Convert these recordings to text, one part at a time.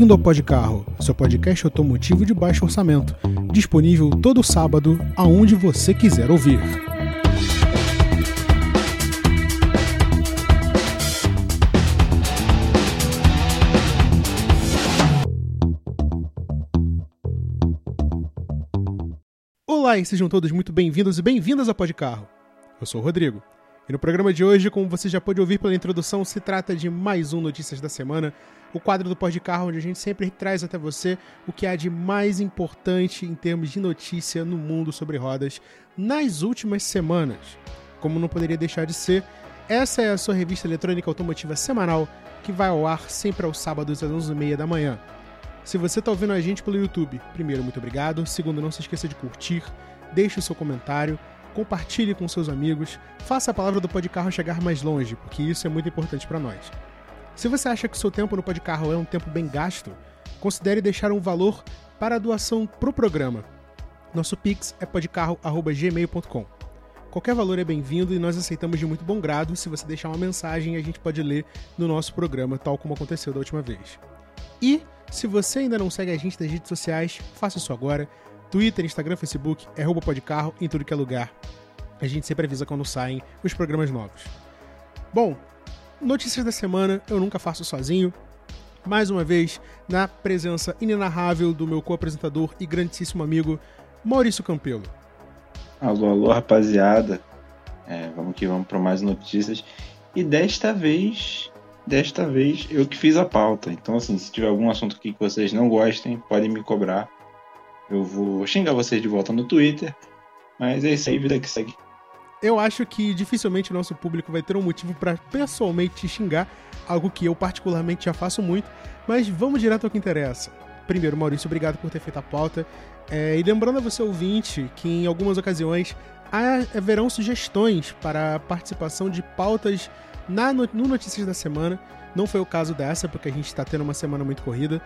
Bem-vindo ao Podcarro, seu podcast automotivo de baixo orçamento, disponível todo sábado, aonde você quiser ouvir. Olá e sejam todos muito bem-vindos e bem-vindas ao Podcarro. Eu sou o Rodrigo. E no programa de hoje, como você já pôde ouvir pela introdução, se trata de mais um Notícias da Semana, o quadro do Pod Carro, onde a gente sempre traz até você o que há de mais importante em termos de notícia no mundo sobre rodas nas últimas semanas. Como não poderia deixar de ser, essa é a sua revista eletrônica automotiva semanal, que vai ao ar sempre aos sábados às 11h30 da manhã. Se você está ouvindo a gente pelo YouTube, primeiro, muito obrigado. Segundo, não se esqueça de curtir, deixe o seu comentário compartilhe com seus amigos, faça a palavra do Podcarro chegar mais longe, porque isso é muito importante para nós. Se você acha que o seu tempo no Podcarro é um tempo bem gasto, considere deixar um valor para a doação pro programa. Nosso Pix é podcarro.gmail.com. Qualquer valor é bem-vindo e nós aceitamos de muito bom grado. Se você deixar uma mensagem, a gente pode ler no nosso programa, tal como aconteceu da última vez. E, se você ainda não segue a gente nas redes sociais, faça isso agora Twitter, Instagram, Facebook, é roubo pode carro em tudo que é lugar. A gente sempre avisa quando saem os programas novos. Bom, notícias da semana eu nunca faço sozinho. Mais uma vez, na presença inenarrável do meu co-apresentador e grandíssimo amigo Maurício Campelo. Alô, alô, rapaziada. É, vamos que vamos para mais notícias. E desta vez, desta vez eu que fiz a pauta. Então, assim, se tiver algum assunto aqui que vocês não gostem, podem me cobrar eu vou xingar vocês de volta no Twitter. Mas é isso aí, vida que segue. Eu acho que dificilmente o nosso público vai ter um motivo para pessoalmente te xingar, algo que eu particularmente já faço muito, mas vamos direto ao que interessa. Primeiro, Maurício, obrigado por ter feito a pauta. É, e lembrando a você, ouvinte, que em algumas ocasiões haverão sugestões para a participação de pautas na, no Notícias da Semana. Não foi o caso dessa, porque a gente está tendo uma semana muito corrida.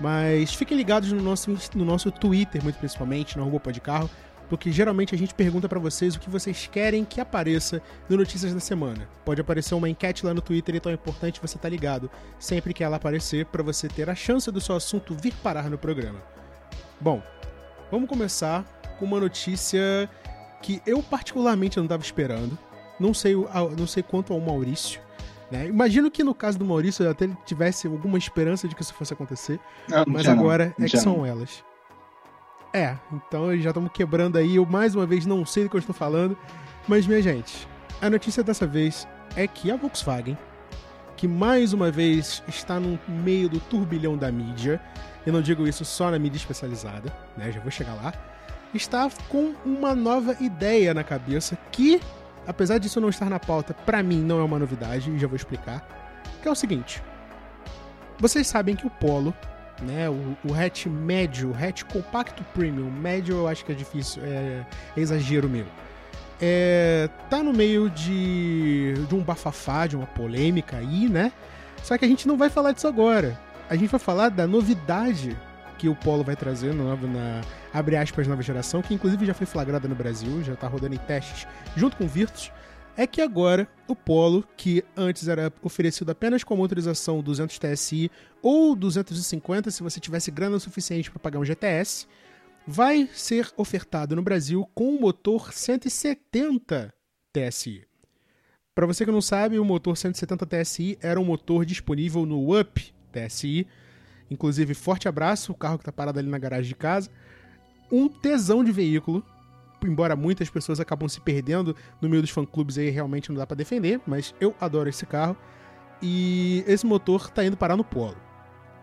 Mas fiquem ligados no nosso, no nosso Twitter, muito principalmente, no arroba carro, porque geralmente a gente pergunta para vocês o que vocês querem que apareça no Notícias da Semana. Pode aparecer uma enquete lá no Twitter, então é importante você estar tá ligado sempre que ela aparecer para você ter a chance do seu assunto vir parar no programa. Bom, vamos começar com uma notícia que eu particularmente não estava esperando. Não sei, não sei quanto ao Maurício, né? Imagino que no caso do Maurício até ele tivesse alguma esperança de que isso fosse acontecer, não, mas agora não, é que são elas. É, então já estamos quebrando aí. Eu mais uma vez não sei do que eu estou falando, mas minha gente, a notícia dessa vez é que a Volkswagen, que mais uma vez está no meio do turbilhão da mídia, eu não digo isso só na mídia especializada, né? Já vou chegar lá. Está com uma nova ideia na cabeça que apesar disso não estar na pauta, para mim não é uma novidade, e já vou explicar. Que é o seguinte: vocês sabem que o Polo, né, o, o hatch médio, o hatch compacto premium, médio eu acho que é difícil, é, é exagero meu. É, tá no meio de, de um bafafá, de uma polêmica aí, né? Só que a gente não vai falar disso agora. A gente vai falar da novidade que o Polo vai trazer na, na abre aspas, nova geração, que inclusive já foi flagrada no Brasil, já está rodando em testes junto com o Virtus, é que agora o Polo, que antes era oferecido apenas com a motorização 200 TSI ou 250 se você tivesse grana suficiente para pagar um GTS, vai ser ofertado no Brasil com um motor 170 TSI. Para você que não sabe, o motor 170 TSI era um motor disponível no UP TSI, Inclusive, forte abraço, o carro que tá parado ali na garagem de casa. Um tesão de veículo, embora muitas pessoas acabam se perdendo no meio dos fã-clubes aí, realmente não dá para defender, mas eu adoro esse carro. E esse motor tá indo parar no polo.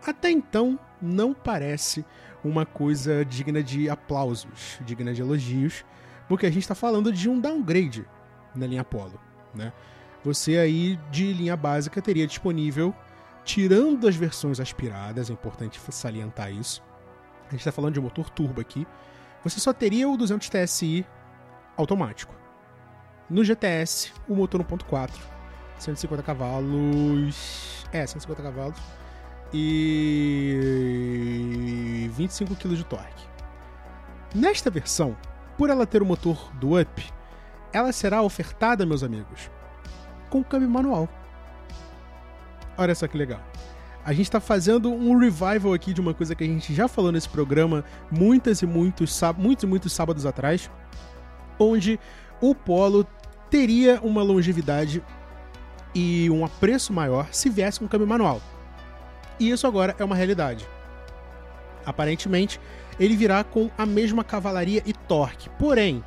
Até então, não parece uma coisa digna de aplausos, digna de elogios, porque a gente está falando de um downgrade na linha Polo, né? Você aí de linha básica teria disponível tirando as versões aspiradas, é importante salientar isso. A gente está falando de motor turbo aqui. Você só teria o 200 TSI automático. No GTS, o motor 1.4, 150 cavalos. É, 150 cavalos. E 25 kg de torque. Nesta versão, por ela ter o motor do Up, ela será ofertada, meus amigos, com câmbio manual. Olha só que legal. A gente está fazendo um revival aqui de uma coisa que a gente já falou nesse programa muitas e muitos, muitos e muitos sábados atrás, onde o Polo teria uma longevidade e um apreço maior se viesse com um câmbio manual. E isso agora é uma realidade. Aparentemente, ele virá com a mesma cavalaria e torque. Porém,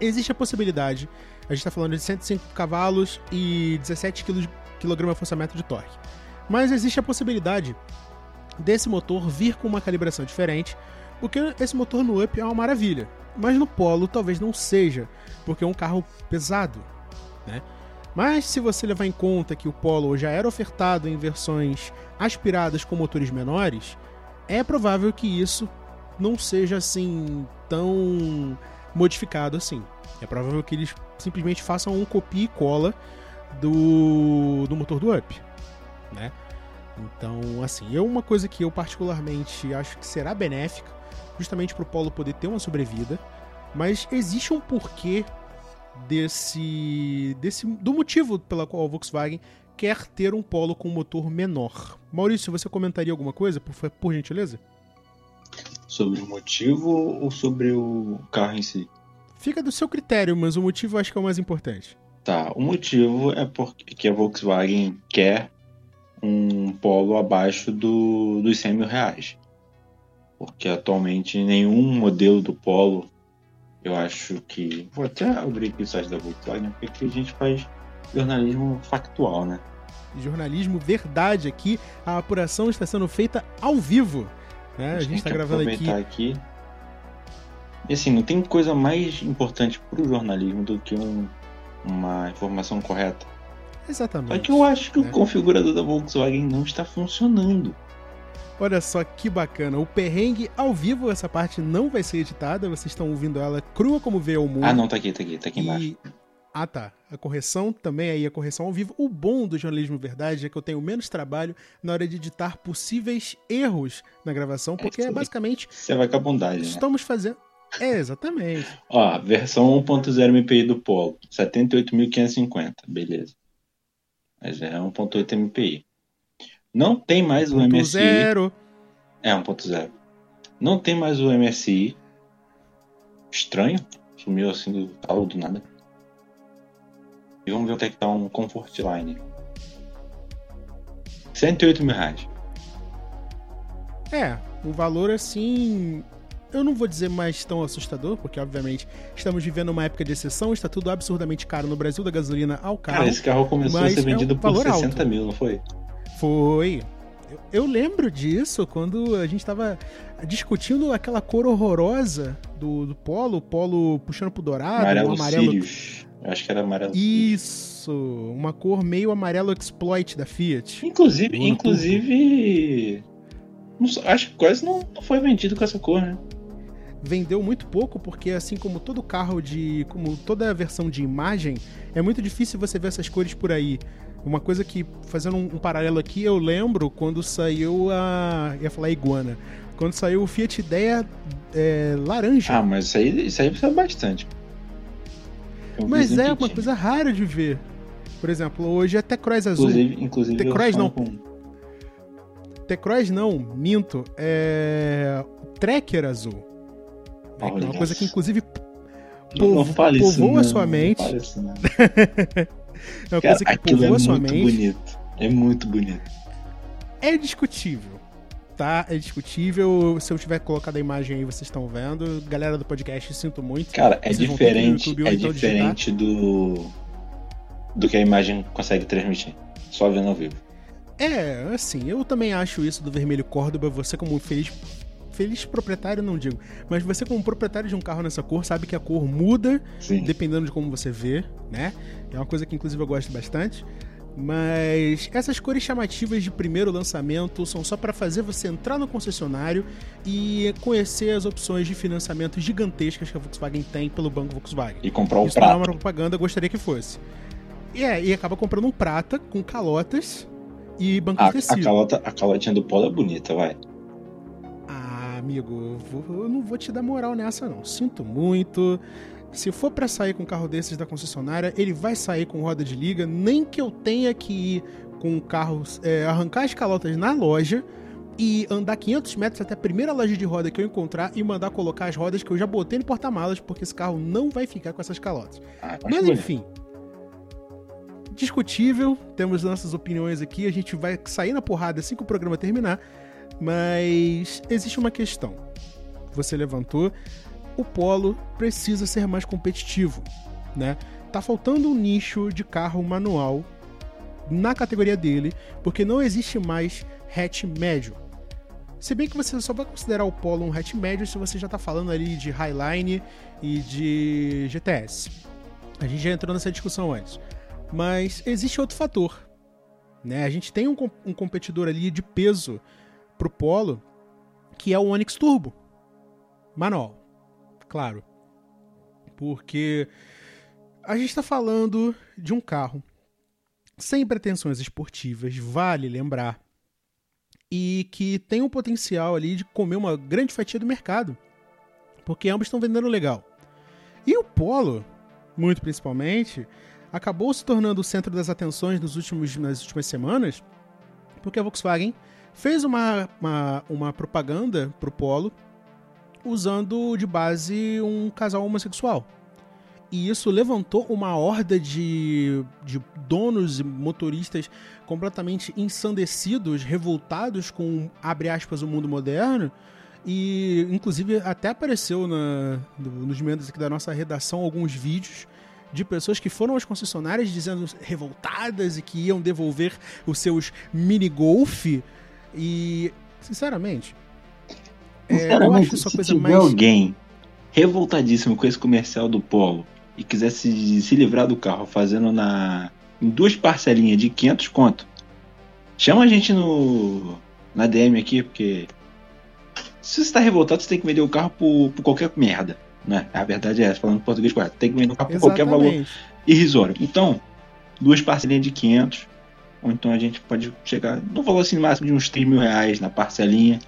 existe a possibilidade, a gente está falando de 105 cavalos e 17 kgfm de torque. Mas existe a possibilidade desse motor vir com uma calibração diferente, porque esse motor no Up é uma maravilha. Mas no Polo talvez não seja, porque é um carro pesado, né? Mas se você levar em conta que o Polo já era ofertado em versões aspiradas com motores menores, é provável que isso não seja assim tão modificado assim. É provável que eles simplesmente façam um copia e cola do, do motor do Up, né? Então, assim, é uma coisa que eu particularmente acho que será benéfica, justamente para o Polo poder ter uma sobrevida, mas existe um porquê desse, desse do motivo pela qual a Volkswagen quer ter um Polo com motor menor. Maurício, você comentaria alguma coisa, por, por gentileza? Sobre o motivo ou sobre o carro em si? Fica do seu critério, mas o motivo eu acho que é o mais importante. Tá, o motivo é porque a Volkswagen quer um polo abaixo do, dos 100 mil reais. Porque atualmente nenhum modelo do polo, eu acho que. Vou até abrir aqui o site da Volkswagen, porque aqui a gente faz jornalismo factual, né? Jornalismo verdade aqui. A apuração está sendo feita ao vivo. Né? A gente está gravando aqui. aqui. E assim, não tem coisa mais importante para o jornalismo do que um, uma informação correta. Exatamente. Só que eu acho que né? o configurador da Volkswagen não está funcionando. Olha só que bacana. O perrengue ao vivo, essa parte não vai ser editada. Vocês estão ouvindo ela crua como vê o mundo. Ah, não, tá aqui, tá aqui, tá aqui embaixo. Ah, tá. A correção também aí, a correção ao vivo. O bom do jornalismo verdade é que eu tenho menos trabalho na hora de editar possíveis erros na gravação, porque é, é basicamente. Você vai com a bondade, né? Estamos né? fazendo. É, exatamente. Ó, versão 1.0 MPI do Polo, 78.550, beleza. Mas é 1.8 MPI. Não tem mais o MSI. 0. É 1.0. Não tem mais o MSI. Estranho. Sumiu assim do talo do nada. E vamos ver é que tá um Comfort Line. 108 mil reais. É, um valor assim eu não vou dizer mais tão assustador, porque obviamente estamos vivendo uma época de exceção, está tudo absurdamente caro no Brasil da gasolina ao carro. Cara, esse carro começou a ser vendido é um por 60 alto. mil, não foi? Foi. Eu, eu lembro disso quando a gente estava discutindo aquela cor horrorosa do, do polo, o polo puxando pro dourado, amarelo, o amarelo. Sirius. Eu acho que era amarelo. Isso, uma cor meio amarelo exploit da Fiat. Inclusive, inclusive, acho que quase não, não foi vendido com essa cor, né? Vendeu muito pouco, porque assim como todo carro de. como toda versão de imagem, é muito difícil você ver essas cores por aí. Uma coisa que, fazendo um, um paralelo aqui, eu lembro quando saiu a. ia falar iguana. Quando saiu o Fiat Idea é, laranja. Ah, mas isso aí, isso aí precisa bastante. mas é uma coisa rara de ver. Por exemplo, hoje é T-Cross azul. Inclusive, inclusive T-Cross não. Com... T-Cross não, minto. É. Tracker azul. É uma coisa que, inclusive, povo, não fale povoa isso, sua mente. Não isso, não. é uma Cara, coisa que povoa é sua mente. Bonito. É muito bonito. É discutível. Tá, é discutível. Se eu tiver colocado a imagem aí, vocês estão vendo. Galera do podcast, sinto muito. Cara, é vocês diferente. YouTube, é então diferente do. do que a imagem consegue transmitir. Só vendo ao vivo. É, assim, eu também acho isso do Vermelho Córdoba. Você, como feliz feliz proprietário não digo, mas você como proprietário de um carro nessa cor sabe que a cor muda Sim. dependendo de como você vê, né? É uma coisa que inclusive eu gosto bastante. Mas essas cores chamativas de primeiro lançamento são só para fazer você entrar no concessionário e conhecer as opções de financiamento gigantescas que a Volkswagen tem pelo banco Volkswagen. E comprar um Isso prata. Isso é uma propaganda, gostaria que fosse. E, é, e acaba comprando um prata com calotas e banco a, de tecido. A, calota, a calotinha do polo é bonita, vai amigo, eu, não vou te dar moral nessa, não. Sinto muito. Se for para sair com um carro desses da concessionária, ele vai sair com roda de liga, nem que eu tenha que ir com o carro, é, arrancar as calotas na loja e andar 500 metros até a primeira loja de roda que eu encontrar e mandar colocar as rodas que eu já botei no porta-malas, porque esse carro não vai ficar com essas calotas. Ah, tá Mas enfim. Discutível, temos nossas opiniões aqui, a gente vai sair na porrada assim que o programa terminar, mas existe uma questão. Você levantou, o Polo precisa ser mais competitivo, né? Tá faltando um nicho de carro manual na categoria dele, porque não existe mais hatch médio. Se bem que você só vai considerar o Polo um hatch médio se você já está falando ali de Highline e de GTS. A gente já entrou nessa discussão antes. Mas existe outro fator. Né? A gente tem um, um competidor ali de peso pro Polo, que é o Onix Turbo. Manual. Claro. Porque a gente está falando de um carro sem pretensões esportivas, vale lembrar, e que tem um potencial ali de comer uma grande fatia do mercado, porque ambos estão vendendo legal. E o Polo, muito principalmente, acabou se tornando o centro das atenções nos últimos, nas últimas semanas, porque a Volkswagen fez uma, uma, uma propaganda para o Polo usando de base um casal homossexual. E isso levantou uma horda de, de donos e motoristas completamente ensandecidos, revoltados com, abre aspas, o mundo moderno. E, inclusive, até apareceu na, nos membros aqui da nossa redação alguns vídeos de pessoas que foram às concessionárias dizendo revoltadas e que iam devolver os seus mini golf. E, sinceramente, é, eu se tiver mais. alguém revoltadíssimo com esse comercial do Polo e quisesse se livrar do carro fazendo na em duas parcelinhas de 500 conto, chama a gente no na DM aqui, porque se você está revoltado, você tem que vender o carro por, por qualquer merda. Né? A verdade é essa, falando português correto. Tem que vender o carro por Exatamente. qualquer valor irrisório. Então, duas parcelinhas de 500, ou então a gente pode chegar no valor assim máximo de uns 3 mil reais na parcelinha.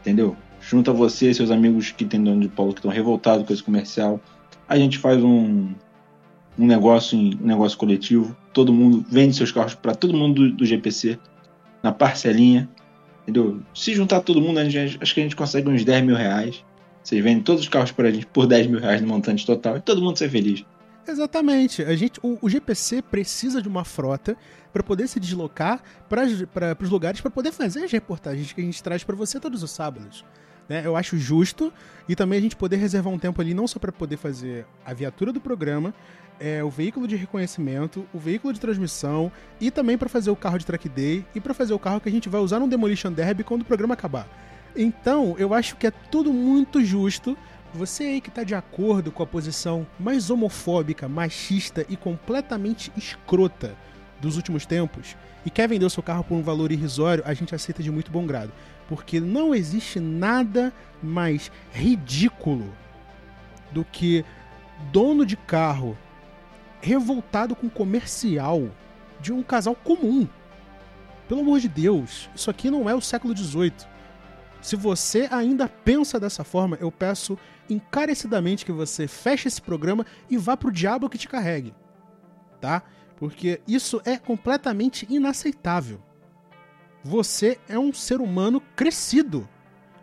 Entendeu? Junta você e seus amigos que tem dono de polo que estão revoltados com esse comercial a gente faz um, um negócio um negócio coletivo, todo mundo vende seus carros para todo mundo do, do, GPC na parcelinha, entendeu? Se juntar todo mundo, gente, acho que a gente consegue uns 10 mil reais. Vocês vendem todos os carros para a gente por 10 mil reais no montante total e todo mundo ser feliz. Exatamente. A gente, o, o GPC precisa de uma frota para poder se deslocar para os lugares para poder fazer as reportagens que a gente traz para você todos os sábados. Né? Eu acho justo e também a gente poder reservar um tempo ali não só para poder fazer a viatura do programa, é, o veículo de reconhecimento, o veículo de transmissão e também para fazer o carro de track day e para fazer o carro que a gente vai usar no Demolition Derby quando o programa acabar. Então, eu acho que é tudo muito justo. Você aí que está de acordo com a posição mais homofóbica, machista e completamente escrota dos últimos tempos e quer vender o seu carro por um valor irrisório, a gente aceita de muito bom grado porque não existe nada mais ridículo do que dono de carro revoltado com comercial de um casal comum. Pelo amor de Deus, isso aqui não é o século XVIII. Se você ainda pensa dessa forma, eu peço encarecidamente que você feche esse programa e vá pro diabo que te carregue. Tá? Porque isso é completamente inaceitável. Você é um ser humano crescido.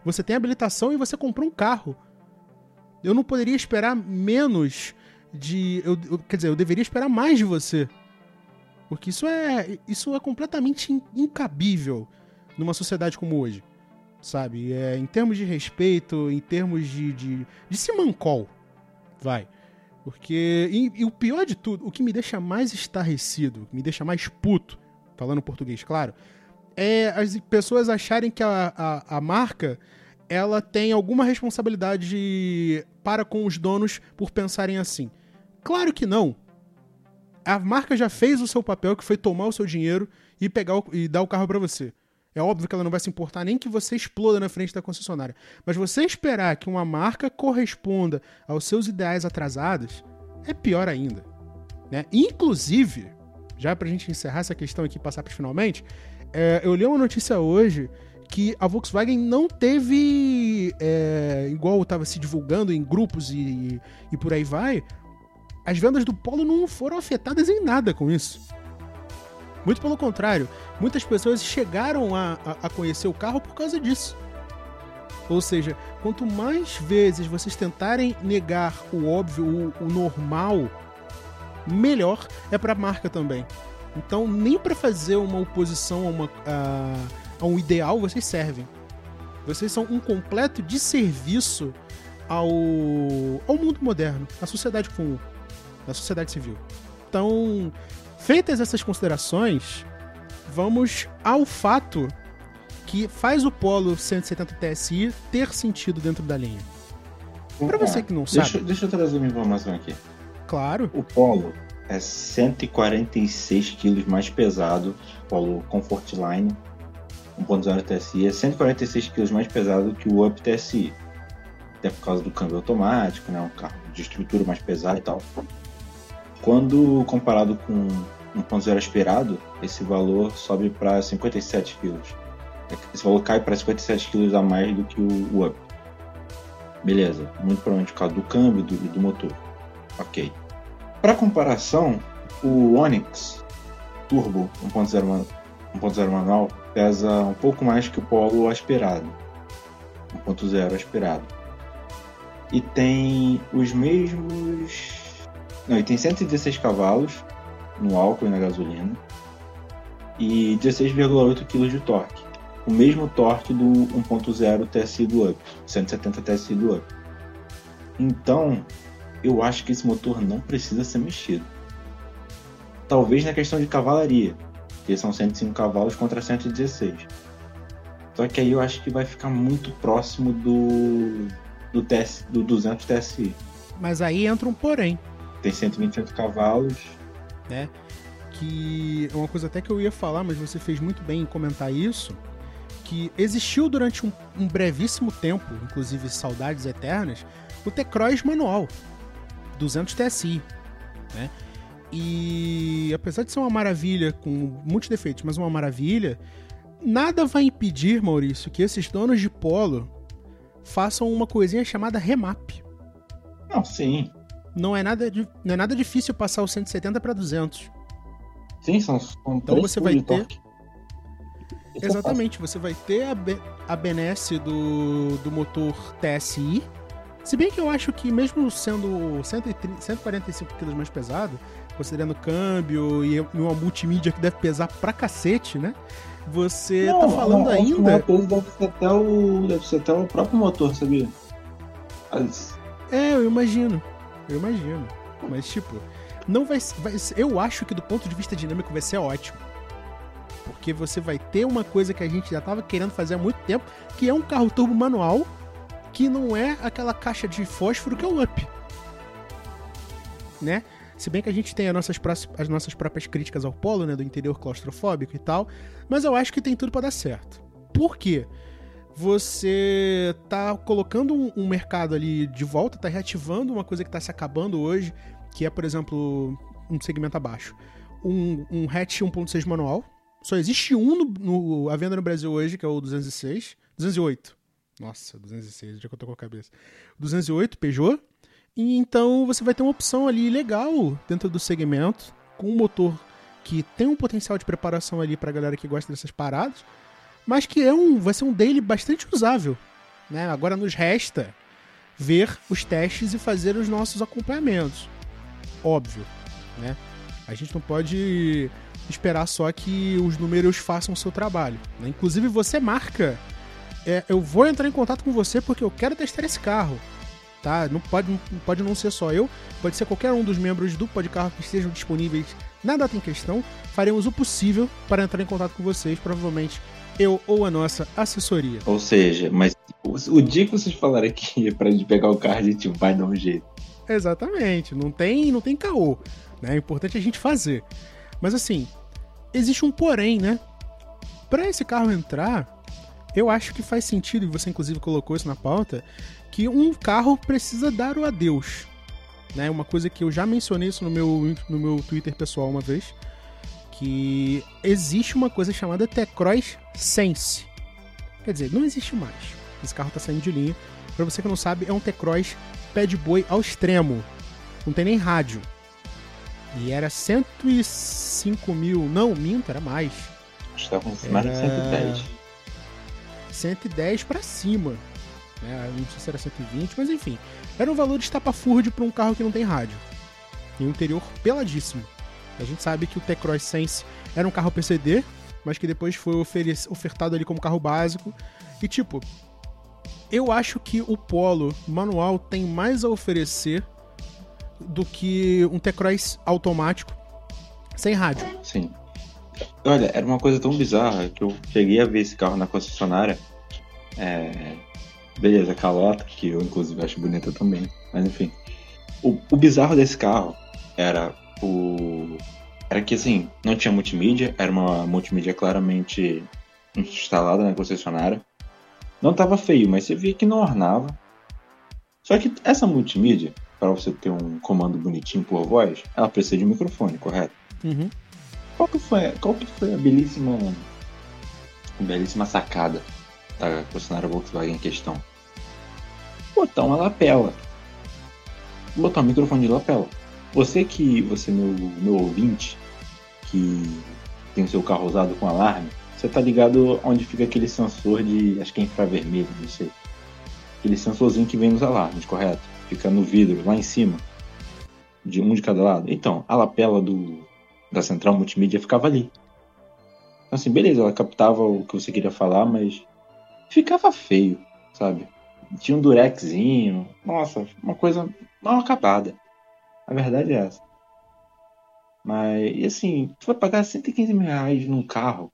Você tem habilitação e você comprou um carro. Eu não poderia esperar menos de. Eu, eu, quer dizer, eu deveria esperar mais de você. Porque isso é, isso é completamente incabível numa sociedade como hoje. Sabe? É, em termos de respeito, em termos de, de, de simancol. Vai. Porque. E, e, o pior de tudo, o que me deixa mais estarrecido, me deixa mais puto, falando português, claro, é as pessoas acharem que a, a, a marca ela tem alguma responsabilidade para com os donos por pensarem assim. Claro que não. A marca já fez o seu papel, que foi tomar o seu dinheiro e pegar o, e dar o carro para você. É óbvio que ela não vai se importar nem que você exploda na frente da concessionária. Mas você esperar que uma marca corresponda aos seus ideais atrasados é pior ainda. Né? Inclusive, já pra gente encerrar essa questão aqui e passar para finalmente, é, eu li uma notícia hoje que a Volkswagen não teve, é, igual estava se divulgando em grupos e, e por aí vai, as vendas do Polo não foram afetadas em nada com isso. Muito pelo contrário, muitas pessoas chegaram a, a, a conhecer o carro por causa disso. Ou seja, quanto mais vezes vocês tentarem negar o óbvio, o, o normal, melhor é para a marca também. Então, nem para fazer uma oposição a, uma, a, a, um ideal vocês servem. Vocês são um completo desserviço ao, ao mundo moderno, à sociedade comum, à sociedade civil. Então, feitas essas considerações, vamos ao fato que faz o Polo 170 TSI ter sentido dentro da linha. Para você que não deixa, sabe. Deixa eu trazer uma informação aqui. Claro. O Polo é 146 quilos mais pesado. Polo Comfortline 1.0 TSI é 146 quilos mais pesado que o Up TSI. Até por causa do câmbio automático, né? Um carro de estrutura mais pesado e tal. Quando comparado com 1.0 aspirado, esse valor sobe para 57 quilos. Esse valor cai para 57 kg a mais do que o, Up. Beleza, muito provavelmente por causa do câmbio do, do motor. Ok. Para comparação, o Onix Turbo 1.0 manual pesa um pouco mais que o Polo aspirado. 1.0 aspirado. E tem os mesmos. Não, e tem 116 cavalos no álcool e na gasolina. E 16,8 kg de torque o mesmo torque do 1.0 TSI do Up, 170 TSI do Up. Então, eu acho que esse motor não precisa ser mexido. Talvez na questão de cavalaria, que são 105 cavalos contra 116. Só que aí eu acho que vai ficar muito próximo do do, TS, do 200 TSI. Mas aí entra um porém. Tem 128 cavalos. Né? Que é uma coisa até que eu ia falar, mas você fez muito bem em comentar isso que existiu durante um, um brevíssimo tempo, inclusive saudades eternas, o T-Cross manual, 200 TSI, né? E apesar de ser uma maravilha com muitos defeitos, mas uma maravilha, nada vai impedir, Maurício, que esses donos de polo façam uma coisinha chamada remap. Não, sim. Não é nada, não é nada difícil passar o 170 para 200. Sim, são, são Então você vai ter torque. Exatamente, você vai ter a, be a benesse do, do motor TSI. Se bem que eu acho que mesmo sendo 130, 145 kg mais pesado, considerando câmbio e uma multimídia que deve pesar pra cacete, né? Você não, tá falando não, ainda. O deve ser, até o, deve ser até o próprio motor, sabia? As... É, eu imagino. Eu imagino. Mas, tipo, não vai, vai. Eu acho que do ponto de vista dinâmico vai ser ótimo porque você vai ter uma coisa que a gente já estava querendo fazer há muito tempo, que é um carro turbo manual que não é aquela caixa de fósforo que é o Up. Né? Se bem que a gente tem as nossas, as nossas próprias críticas ao Polo, né, do interior claustrofóbico e tal, mas eu acho que tem tudo para dar certo. Por quê? Você tá colocando um, um, mercado ali de volta, tá reativando uma coisa que tá se acabando hoje, que é, por exemplo, um segmento abaixo. Um, um hatch 1.6 manual, só existe um no, no, à venda no Brasil hoje, que é o 206. 208. Nossa, 206, já que eu tô com a cabeça. 208 Peugeot. E então você vai ter uma opção ali legal dentro do segmento, com um motor que tem um potencial de preparação ali pra galera que gosta dessas paradas, mas que é um, vai ser um daily bastante usável. Né? Agora nos resta ver os testes e fazer os nossos acompanhamentos. Óbvio, né? A gente não pode esperar só que os números façam o seu trabalho. Né? Inclusive, você marca. É, eu vou entrar em contato com você porque eu quero testar esse carro. Tá? Não pode, não pode não ser só eu, pode ser qualquer um dos membros do Podcarro que estejam disponíveis na data em questão. Faremos o possível para entrar em contato com vocês, provavelmente eu ou a nossa assessoria. Ou seja, mas o dia que vocês falarem que é pra gente pegar o carro, a gente vai dar um jeito. Exatamente, não tem, não tem caô. Né? É importante a gente fazer. Mas assim, existe um porém, né? Para esse carro entrar, eu acho que faz sentido, e você inclusive colocou isso na pauta, que um carro precisa dar o adeus. Né? Uma coisa que eu já mencionei isso no meu, no meu Twitter pessoal uma vez, que existe uma coisa chamada T-Cross Sense. Quer dizer, não existe mais. Esse carro tá saindo de linha. Pra você que não sabe, é um T-Cross pé de boi ao extremo. Não tem nem rádio. E era 105 mil. Não, minto, era mais. Acho que tava com cima era 110. 110 pra cima. É, não sei se era 120, mas enfim. Era um valor de estapafúrdio para um carro que não tem rádio. E um interior peladíssimo. A gente sabe que o T-Cross Sense era um carro PCD, mas que depois foi ofertado ali como carro básico. E tipo, eu acho que o Polo manual tem mais a oferecer do que um T-Cross automático sem rádio. Sim. Olha, era uma coisa tão bizarra que eu cheguei a ver esse carro na concessionária. É... Beleza, calota, que eu inclusive acho bonita também. Mas enfim. O, o bizarro desse carro era o. Era que assim, não tinha multimídia, era uma multimídia claramente instalada na concessionária. Não tava feio, mas você via que não ornava. Só que essa multimídia, para você ter um comando bonitinho por voz, ela precisa de um microfone, correto? Uhum. Qual que foi, qual que foi a belíssima, belíssima sacada da concessionária Volkswagen em questão? Botar uma lapela. Botar um microfone de lapela. Você que, você meu, meu ouvinte, que tem o seu carro usado com alarme, você tá ligado onde fica aquele sensor de, acho que é infravermelho, não sei. Aquele sensorzinho que vem nos alarmes, correto? Fica no vidro, lá em cima. De um de cada lado. Então, a lapela do, da central multimídia ficava ali. Então, assim, beleza, ela captava o que você queria falar, mas ficava feio, sabe? Tinha um durexinho. Nossa, uma coisa mal acabada. A verdade é essa. Mas, e assim, tu vai pagar 115 mil reais num carro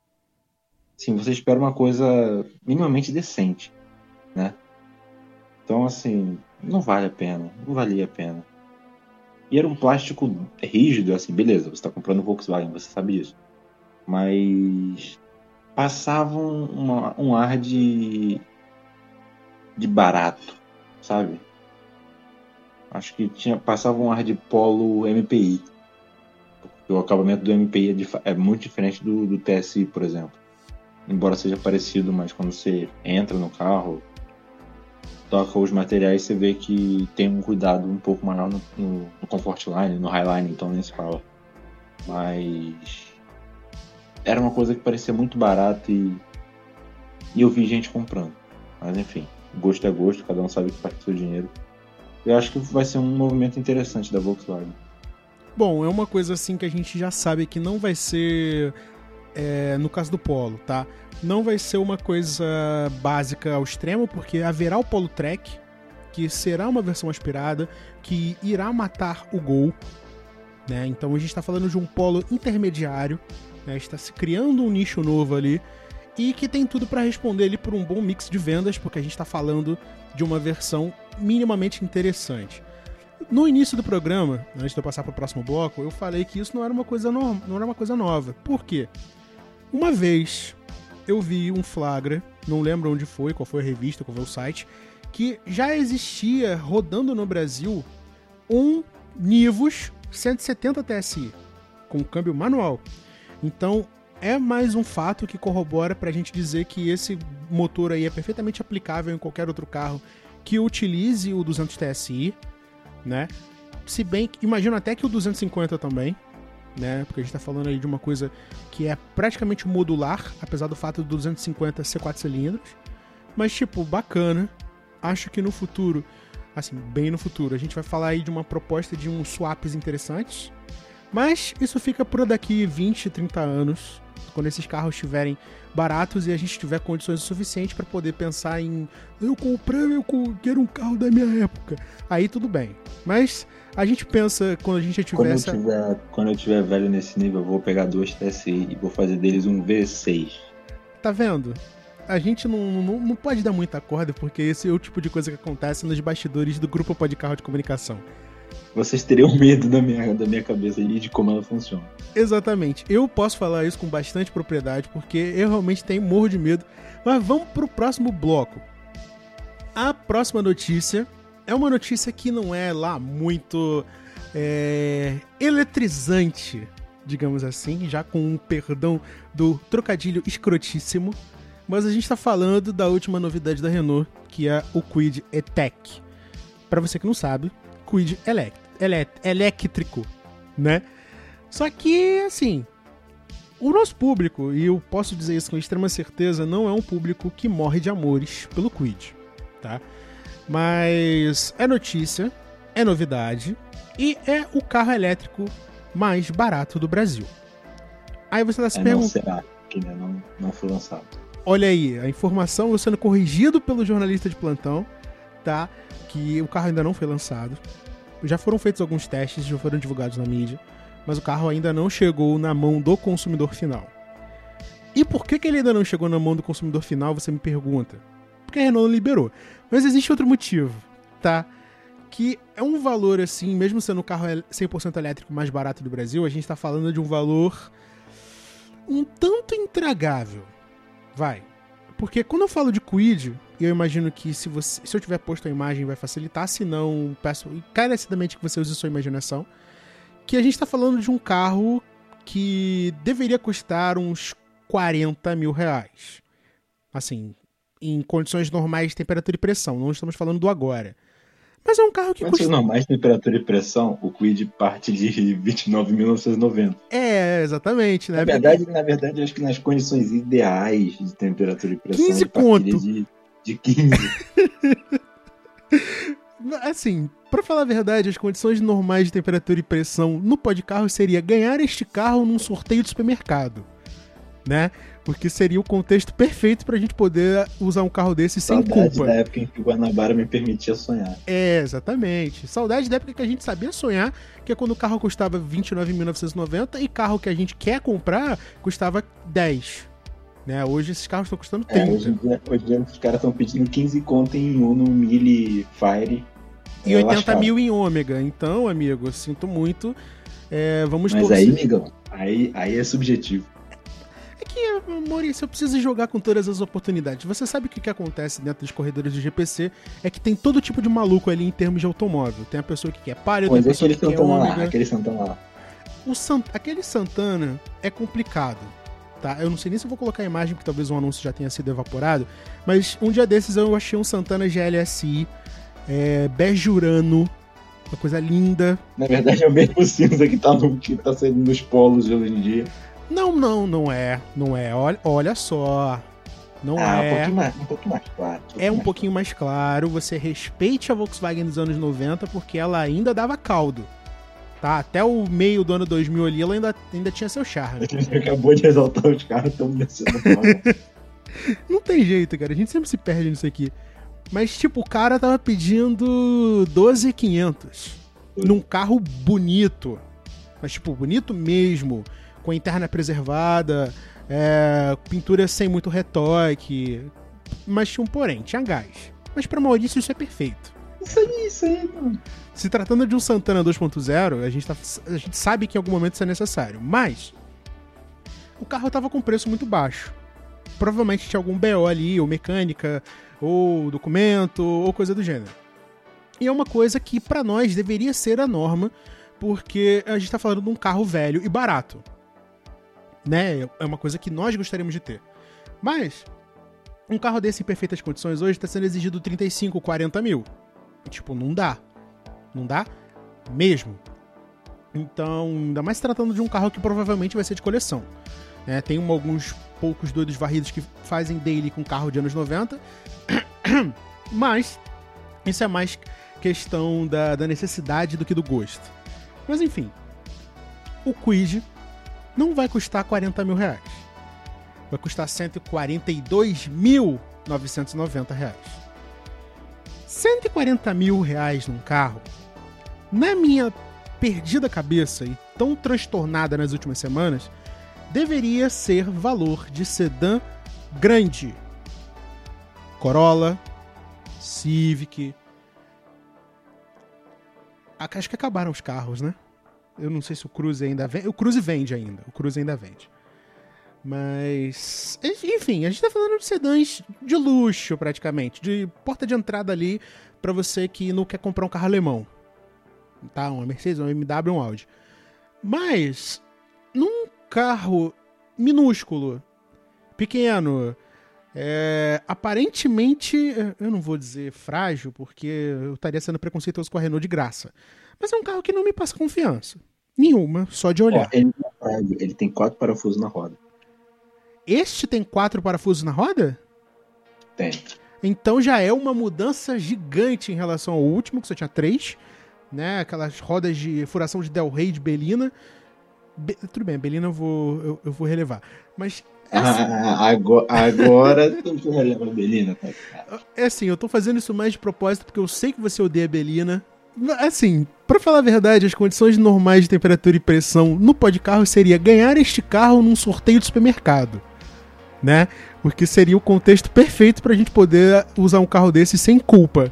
Sim, você espera uma coisa minimamente decente, né? Então, assim, não vale a pena, não valia a pena. E era um plástico rígido, assim, beleza, você está comprando Volkswagen, você sabe disso. Mas passava um, um ar de, de barato, sabe? Acho que tinha, passava um ar de polo MPI. Porque o acabamento do MPI é, é muito diferente do, do TSI, por exemplo embora seja parecido, mas quando você entra no carro, toca os materiais, você vê que tem um cuidado um pouco maior no, no, no Comfort Line, no Highline, então nem se fala. Mas era uma coisa que parecia muito barata e, e eu vi gente comprando. Mas enfim, gosto é gosto, cada um sabe que faz com seu dinheiro. Eu acho que vai ser um movimento interessante da Volkswagen. Bom, é uma coisa assim que a gente já sabe que não vai ser é, no caso do Polo, tá? Não vai ser uma coisa básica ao extremo, porque haverá o Polo Track, que será uma versão aspirada, que irá matar o Gol. Né? Então a gente está falando de um polo intermediário, né? está se criando um nicho novo ali e que tem tudo para responder ali por um bom mix de vendas, porque a gente está falando de uma versão minimamente interessante. No início do programa, antes de eu passar para o próximo bloco, eu falei que isso não era uma coisa no... não era uma coisa nova. Por quê? Uma vez eu vi um flagra, não lembro onde foi, qual foi a revista, qual foi o site, que já existia rodando no Brasil um Nivus 170 TSI com câmbio manual. Então é mais um fato que corrobora para a gente dizer que esse motor aí é perfeitamente aplicável em qualquer outro carro que utilize o 200 TSI, né? Se bem imagino até que o 250 também, né? Porque a gente está falando aí de uma coisa que é praticamente modular, apesar do fato do 250 ser 4 cilindros. Mas, tipo, bacana. Acho que no futuro, assim, bem no futuro, a gente vai falar aí de uma proposta de uns swaps interessantes. Mas isso fica por daqui 20, 30 anos, quando esses carros estiverem baratos e a gente tiver condições o suficiente para poder pensar em eu comprei, eu quero um carro da minha época. Aí tudo bem. Mas a gente pensa quando a gente tiver quando eu tiver, quando eu tiver velho nesse nível, eu vou pegar duas TSI e vou fazer deles um V6. Tá vendo? A gente não, não, não pode dar muita corda, porque esse é o tipo de coisa que acontece nos bastidores do grupo Pode Carro de Comunicação. Vocês teriam medo da minha, da minha cabeça e de como ela funciona. Exatamente. Eu posso falar isso com bastante propriedade, porque eu realmente tenho morro de medo. Mas vamos pro próximo bloco. A próxima notícia é uma notícia que não é lá muito é, eletrizante, digamos assim, já com um perdão do trocadilho escrotíssimo. mas a gente está falando da última novidade da Renault, que é o Kwid E-Tech. Para você que não sabe, Elect elect elétrico, né? Só que, assim, o nosso público, e eu posso dizer isso com extrema certeza, não é um público que morre de amores pelo Quid, tá? Mas é notícia, é novidade e é o carro elétrico mais barato do Brasil. Aí você está se É, não perguntando. será que ainda não, não foi lançado. Olha aí, a informação sendo corrigido pelo jornalista de plantão, Que o carro ainda não foi lançado. Já foram feitos alguns testes, já foram divulgados na mídia, mas o carro ainda não chegou na mão do consumidor final. E por que, que ele ainda não chegou na mão do consumidor final, você me pergunta? Porque a Renault liberou. Mas existe outro motivo, tá? Que é um valor assim, mesmo sendo o carro 100% elétrico mais barato do Brasil, a gente tá falando de um valor um tanto intragável. Vai. Porque quando eu falo de Quid, eu imagino que se, você, se eu tiver posto a imagem vai facilitar, se não, peço encarecidamente que você use sua imaginação, que a gente está falando de um carro que deveria custar uns 40 mil reais. Assim, em condições normais de temperatura e pressão, não estamos falando do agora. Mas é um carro que Condições custa... normais, temperatura e pressão, o Quid parte de 29.990. É, exatamente, né? Na verdade, na verdade, acho que nas condições ideais de temperatura e pressão, 15 ele partiria conto. De, de 15. Assim, pra falar a verdade, as condições normais de temperatura e pressão no pó de carro seria ganhar este carro num sorteio de supermercado, né? Porque seria o contexto perfeito pra gente poder usar um carro desse sem Saudade culpa. da época em que o Guanabara me permitia sonhar. É, exatamente. Saudade da época que a gente sabia sonhar, que é quando o carro custava 29.990 e carro que a gente quer comprar custava 10. Né? Hoje esses carros estão custando É, 30. hoje, em dia, hoje em dia os caras estão pedindo 15 conto em Uno Mille Fire. e É 80 lascado. mil em ômega. Então, amigo, sinto muito. É, vamos Mas torcer. aí, migão, aí, aí é subjetivo. É que, Maurício, eu preciso jogar com todas as oportunidades. Você sabe o que, que acontece dentro dos corredores do GPC? É que tem todo tipo de maluco ali em termos de automóvel. Tem a pessoa que quer palio, tem a é pessoa que quer Santana lá, ômega. aquele Santana lá. O Sant... Aquele Santana é complicado, tá? Eu não sei nem se eu vou colocar a imagem, porque talvez o anúncio já tenha sido evaporado. Mas um dia desses eu achei um Santana GLSI é, bejurano, uma coisa linda. Na verdade é o mesmo cinza que tá, no, que tá saindo nos polos hoje em dia. Não, não, não é. Não é. Olha, olha só. Não ah, um é. pouquinho mais, um pouquinho mais claro. é um mais pouquinho mais claro. Você respeite a Volkswagen dos anos 90, porque ela ainda dava caldo. Tá? Até o meio do ano 2000 ali, ela ainda, ainda tinha seu charme. Ele acabou de exaltar os caras, estão descendo. Não tem jeito, cara. A gente sempre se perde nisso aqui. Mas, tipo, o cara tava pedindo 12,500 num carro bonito. Mas, tipo, bonito mesmo. Com a interna preservada, é, pintura sem muito retoque. Mas tinha um porém, tinha gás. Mas pra Maurício isso é perfeito. Isso aí, isso aí, mano. Se tratando de um Santana 2.0, a gente, tá, a gente sabe que em algum momento isso é necessário. Mas o carro tava com preço muito baixo. Provavelmente tinha algum BO ali, ou mecânica, ou documento, ou coisa do gênero. E é uma coisa que pra nós deveria ser a norma, porque a gente tá falando de um carro velho e barato. Né? É uma coisa que nós gostaríamos de ter. Mas um carro desse em perfeitas condições hoje está sendo exigido 35, 40 mil. Tipo, não dá. Não dá mesmo. Então, ainda mais se tratando de um carro que provavelmente vai ser de coleção. né? tem um- alguns poucos doidos varridos que fazem daily com carro de anos 90. Mas isso é mais questão da, da necessidade do que do gosto. Mas enfim, o Quid não vai custar 40 mil reais. Vai custar 142.990 reais. 140 mil reais num carro, na minha perdida cabeça e tão transtornada nas últimas semanas, deveria ser valor de sedã grande. Corolla, Civic. Acho que acabaram os carros, né? Eu não sei se o Cruze ainda vende. O Cruze vende ainda. O Cruze ainda vende. Mas. Enfim, a gente tá falando de sedãs de luxo, praticamente. De porta de entrada ali para você que não quer comprar um carro alemão. Tá? Uma Mercedes, uma BMW, um Audi. Mas. Num carro minúsculo, pequeno, É, aparentemente, eu não vou dizer frágil, porque eu estaria sendo preconceituoso com a Renault de graça. Mas é um carro que não me passa confiança. Nenhuma, só de olhar. Ó, ele, ele tem quatro parafusos na roda. Este tem quatro parafusos na roda? Tem. Então já é uma mudança gigante em relação ao último, que só tinha três. Né? Aquelas rodas de furação de Del Rey de Belina. Be- tudo bem, Belina eu vou, eu, eu vou relevar. Mas essa- Ah, agora, agora tu releva a Belina, tá? É assim, eu tô fazendo isso mais de propósito porque eu sei que você odeia a Belina. Assim, pra falar a verdade, as condições normais de temperatura e pressão no pó de carro seria ganhar este carro num sorteio de supermercado, né? Porque seria o contexto perfeito pra gente poder usar um carro desse sem culpa.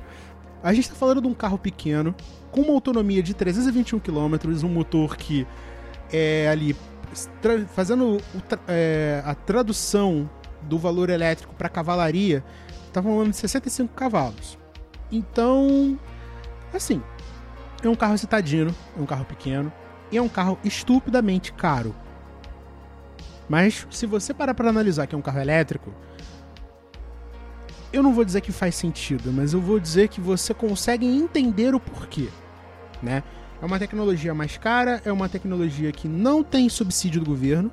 A gente tá falando de um carro pequeno, com uma autonomia de 321 km, um motor que é ali fazendo é, a tradução do valor elétrico para cavalaria, tá falando de 65 cavalos. Então, assim, é um carro citadino, é um carro pequeno e é um carro estupidamente caro. Mas se você parar para analisar que é um carro elétrico, eu não vou dizer que faz sentido, mas eu vou dizer que você consegue entender o porquê, né? É uma tecnologia mais cara, é uma tecnologia que não tem subsídio do governo,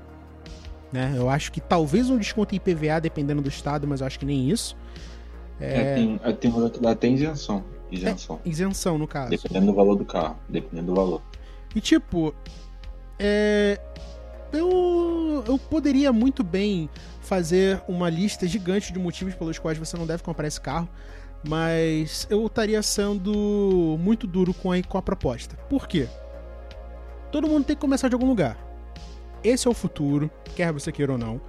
né? Eu acho que talvez um desconto em IPVA dependendo do estado, mas eu acho que nem isso. É, tem, é, tem que dá até isenção. Isenção. Isenção, no caso. Dependendo do valor do carro. Dependendo do valor. E tipo, é, eu, eu poderia muito bem fazer uma lista gigante de motivos pelos quais você não deve comprar esse carro, mas eu estaria sendo muito duro com a, com a proposta. Por quê? Todo mundo tem que começar de algum lugar. Esse é o futuro, quer você queira ou não.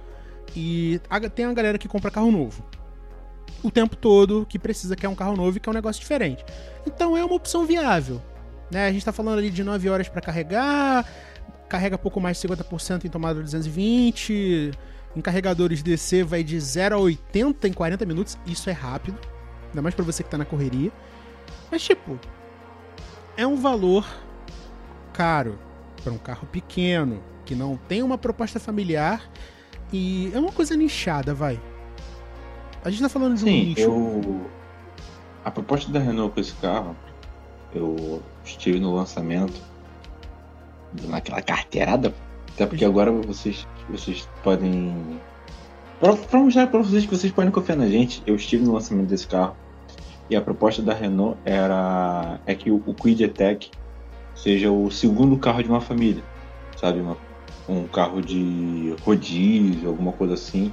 E tem a galera que compra carro novo. O tempo todo, que precisa quer um carro novo e quer um negócio diferente. Então é uma opção viável. Né? A gente tá falando ali de 9 horas para carregar, carrega pouco mais de 50% em tomada 220, em carregadores DC vai de 0 a 80 em 40 minutos, isso é rápido, ainda mais para você que tá na correria. Mas tipo, é um valor caro para um carro pequeno, que não tem uma proposta familiar e é uma coisa nichada, vai. A gente tá falando de um Sim, nicho. eu. A proposta da Renault com esse carro, eu estive no lançamento, naquela carteirada, até porque agora vocês, vocês podem. Pra, pra mostrar pra vocês que vocês podem confiar na gente, eu estive no lançamento desse carro e a proposta da Renault era é que o, o Kwid E-Tech seja o segundo carro de uma família, sabe? Uma- um carro de rodízio, alguma coisa assim.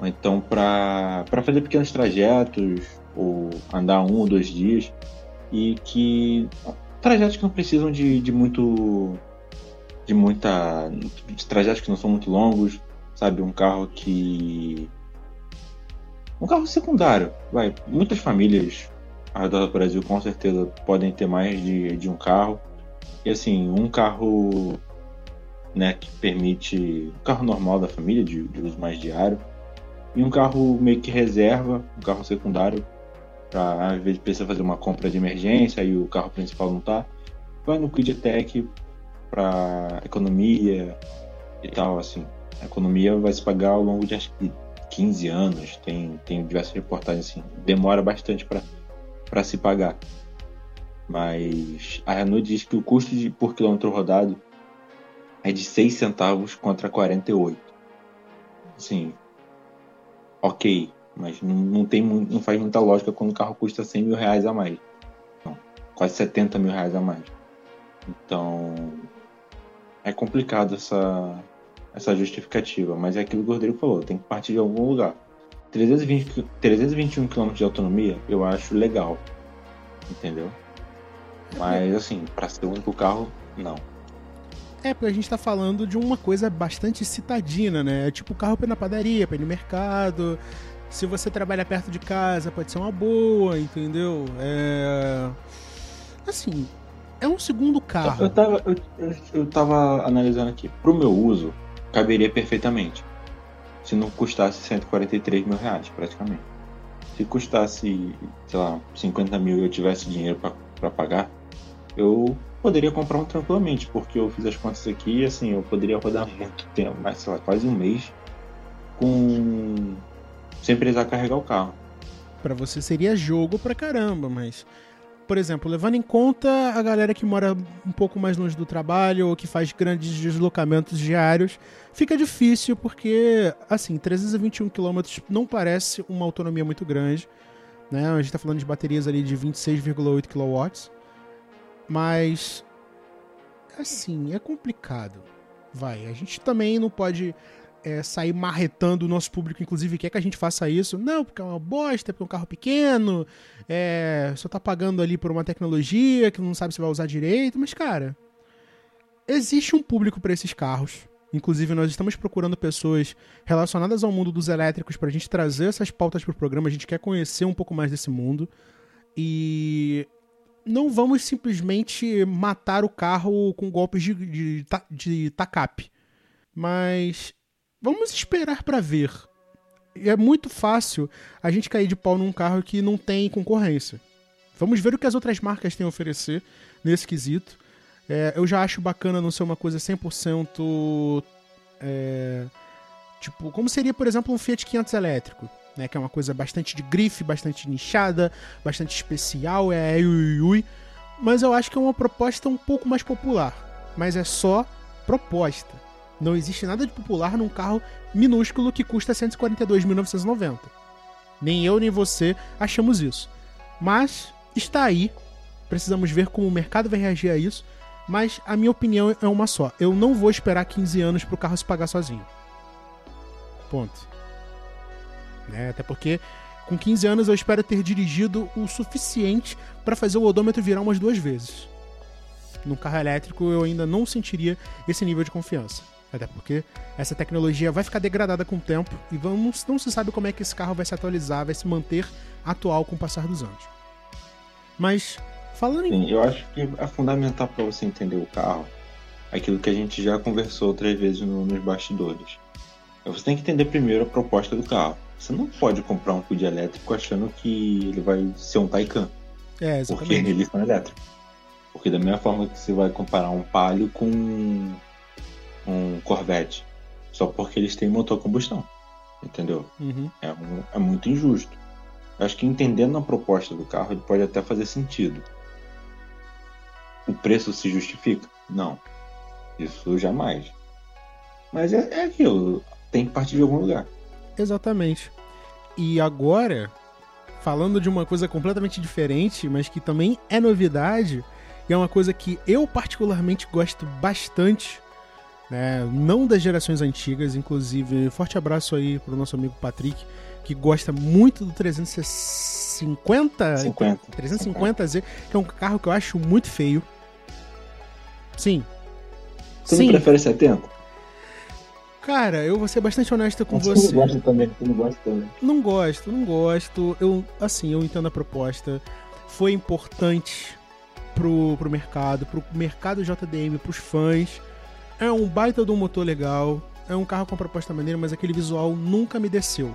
Ou então para fazer pequenos trajetos, ou andar um ou dois dias, e que trajetos que não precisam de, de muito. de muita. de trajetos que não são muito longos, sabe? Um carro que. Um carro secundário, vai. Muitas famílias ao redor do Brasil com certeza podem ter mais de, de um carro. E assim, um carro né, que permite um carro normal da família, de, de uso mais diário, e um carro meio que reserva, um carro secundário, para às vezes precisa fazer uma compra de emergência e o carro principal não tá, vai no Quidtech para economia e tal, assim. A economia vai se pagar ao longo de acho que 15 anos, tem, tem diversas reportagens assim, demora bastante para se pagar. Mas a Renault diz que o custo de, por quilômetro rodado é de 6 centavos contra 48. Assim, ok, mas não, tem, não faz muita lógica quando o carro custa 100 mil reais a mais. Não, quase 70 mil reais a mais. Então, é complicado essa, essa justificativa, mas é aquilo que o Rodrigo falou, tem que partir de algum lugar. 320, 321 km de autonomia eu acho legal, entendeu? Mas assim, para ser o único carro, não. É, porque a gente tá falando de uma coisa bastante citadina, né? É tipo carro pra ir na padaria, pra ir no mercado. Se você trabalha perto de casa, pode ser uma boa, entendeu? É. Assim, é um segundo carro. Eu tava, eu, eu, tava analisando aqui. Pro meu uso, caberia perfeitamente. Se não custasse 143 mil reais, praticamente. Se custasse, sei lá, 50 mil e eu tivesse dinheiro pra pagar, eu poderia comprar um tranquilamente, porque eu fiz as contas aqui e assim, eu poderia rodar muito tempo, mas sei lá, quase um mês com sem precisar carregar o carro. Para você seria jogo pra caramba, mas por exemplo, levando em conta a galera que mora um pouco mais longe do trabalho ou que faz grandes deslocamentos diários, fica difícil porque, assim, 321 km não parece uma autonomia muito grande. Né? A gente está falando de baterias ali de 26,8 kW. Mas, assim, é complicado. Vai, a gente também não pode é, sair marretando o nosso público, inclusive, quer que a gente faça isso. Não, porque é uma bosta, porque é um carro pequeno, é, só tá pagando ali por uma tecnologia que não sabe se vai usar direito. Mas, cara, existe um público para esses carros. Inclusive, nós estamos procurando pessoas relacionadas ao mundo dos elétricos para a gente trazer essas pautas para o programa. A gente quer conhecer um pouco mais desse mundo. E não vamos simplesmente matar o carro com golpes de, de, de TACAP. Mas Vamos esperar para ver. É muito fácil a gente cair de pau num carro que não tem concorrência. Vamos ver o que as outras marcas têm a oferecer nesse quesito. É, eu já acho bacana não ser uma coisa 100%. É, tipo, como seria, por exemplo, um Fiat 500 elétrico. Né, que é uma coisa bastante de grife, bastante nichada, bastante especial, é ui, ui, mas eu acho que é uma proposta um pouco mais popular. Mas é só proposta. Não existe nada de popular num carro minúsculo que custa 142.990. Nem eu nem você achamos isso. Mas está aí. Precisamos ver como o mercado vai reagir a isso. Mas a minha opinião é uma só. Eu não vou esperar 15 anos para o carro se pagar sozinho. Ponto. Né? Até porque com 15 anos eu espero ter dirigido o suficiente para fazer o odômetro virar umas duas vezes. No carro elétrico eu ainda não sentiria esse nível de confiança. Até porque essa tecnologia vai ficar degradada com o tempo e vamos, não se sabe como é que esse carro vai se atualizar, vai se manter atual com o passar dos anos. Mas, falando em. Sim, eu acho que é fundamental para você entender o carro aquilo que a gente já conversou outras vezes no, nos bastidores. Você tem que entender primeiro a proposta do carro. Você não pode comprar um Quid elétrico achando que ele vai ser um Taycan. É, exatamente. Porque eles são elétricos. Porque da mesma forma que você vai comparar um Palio com um Corvette só porque eles têm motor a combustão. Entendeu? Uhum. É, um, é muito injusto. Eu acho que entendendo a proposta do carro, ele pode até fazer sentido. O preço se justifica? Não. Isso jamais. Mas é, é aquilo. Tem que partir de algum lugar. Exatamente. E agora, falando de uma coisa completamente diferente, mas que também é novidade, e é uma coisa que eu particularmente gosto bastante, né? Não das gerações antigas, inclusive, forte abraço aí pro nosso amigo Patrick, que gosta muito do 350, 50. 350Z, que é um carro que eu acho muito feio. Sim. Você Sim. não prefere 70? Cara, eu vou ser bastante honesto com você. Você não gosta também, você não gosta também. Não gosto, não gosto. Eu, assim, eu entendo a proposta. Foi importante pro, pro mercado, pro mercado JDM, pros fãs. É um baita de um motor legal, é um carro com proposta maneira, mas aquele visual nunca me desceu.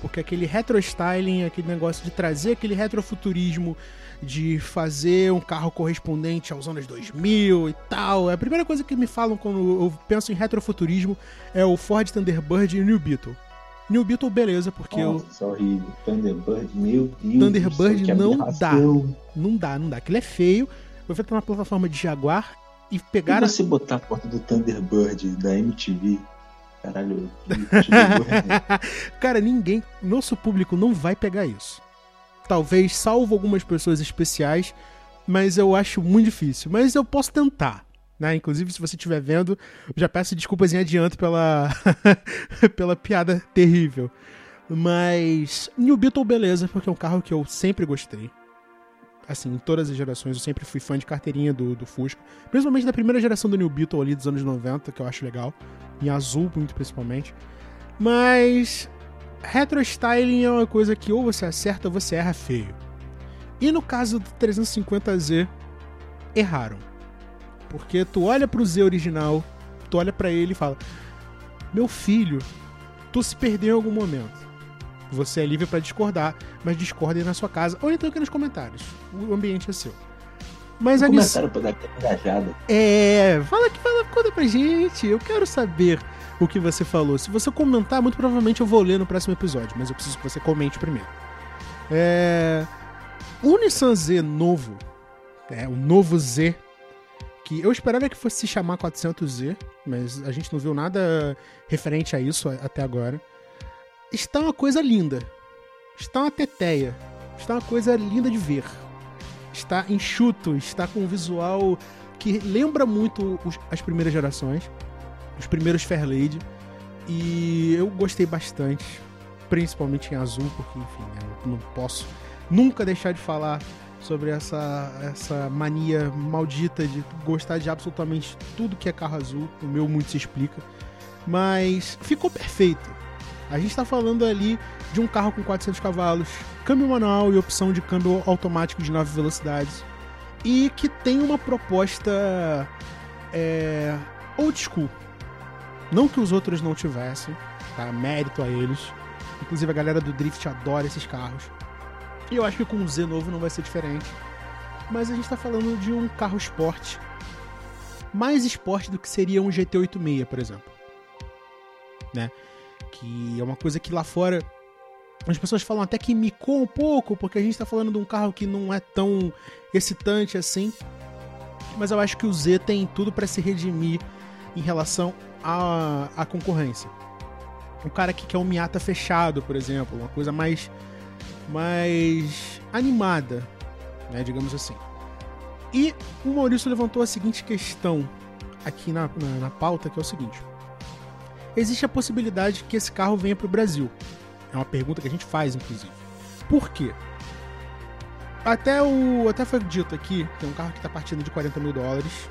Porque aquele retro styling, aquele negócio de trazer aquele retrofuturismo, de fazer um carro correspondente aos anos 2000 e tal. É a primeira coisa que me falam quando eu penso em retrofuturismo é o Ford Thunderbird e o New Beetle. New Beetle, beleza, porque Nossa, eu. horrível. Thunderbird, meu Deus. Thunderbird não dá. Não dá, não dá. Aquilo é feio. Foi feito na plataforma de Jaguar e pegaram. E você botar a porta do Thunderbird da MTV? Caralho. Cara, ninguém. Nosso público não vai pegar isso. Talvez salvo algumas pessoas especiais, mas eu acho muito difícil. Mas eu posso tentar. Né? Inclusive, se você estiver vendo, já peço desculpas em adianto pela, pela piada terrível. Mas New Beetle, beleza, porque é um carro que eu sempre gostei assim, em todas as gerações, eu sempre fui fã de carteirinha do, do Fusca. Principalmente da primeira geração do New Beetle ali dos anos 90, que eu acho legal. Em azul, muito principalmente. Mas. Retro styling é uma coisa que ou você acerta ou você erra feio. E no caso do 350Z, erraram. Porque tu olha pro Z original, tu olha para ele e fala: Meu filho, tu se perdeu em algum momento. Você é livre para discordar, mas discordem na sua casa ou então aqui nos comentários. O ambiente é seu. Mas a pra dar engajada. É, fala que fala, conta pra gente. Eu quero saber o que você falou. Se você comentar, muito provavelmente eu vou ler no próximo episódio, mas eu preciso que você comente primeiro. É... O Nissan Z novo, é, o novo Z, que eu esperava que fosse se chamar 400Z, mas a gente não viu nada referente a isso até agora. Está uma coisa linda. Está uma teteia. Está uma coisa linda de ver. Está enxuto, está com um visual que lembra muito os, as primeiras gerações, os primeiros Fairlady. E eu gostei bastante, principalmente em azul, porque, enfim, eu não posso nunca deixar de falar sobre essa, essa mania maldita de gostar de absolutamente tudo que é carro azul. O meu muito se explica. Mas ficou perfeito. A gente está falando ali de um carro com 400 cavalos, câmbio manual e opção de câmbio automático de 9 velocidades. E que tem uma proposta é, old school. Não que os outros não tivessem, tá? Mérito a eles. Inclusive a galera do Drift adora esses carros. E eu acho que com o Z novo não vai ser diferente. Mas a gente está falando de um carro esporte. Mais esporte do que seria um GT86, por exemplo. Né? Que é uma coisa que lá fora as pessoas falam até que micou um pouco, porque a gente está falando de um carro que não é tão excitante assim. Mas eu acho que o Z tem tudo para se redimir em relação à, à concorrência. Um cara que quer um Miata fechado, por exemplo, uma coisa mais mais animada, né, digamos assim. E o Maurício levantou a seguinte questão aqui na, na, na pauta, que é o seguinte: existe a possibilidade que esse carro venha para o Brasil? É uma pergunta que a gente faz, inclusive. Por quê? Até, o, até foi dito aqui é um carro que está partindo de 40 mil dólares.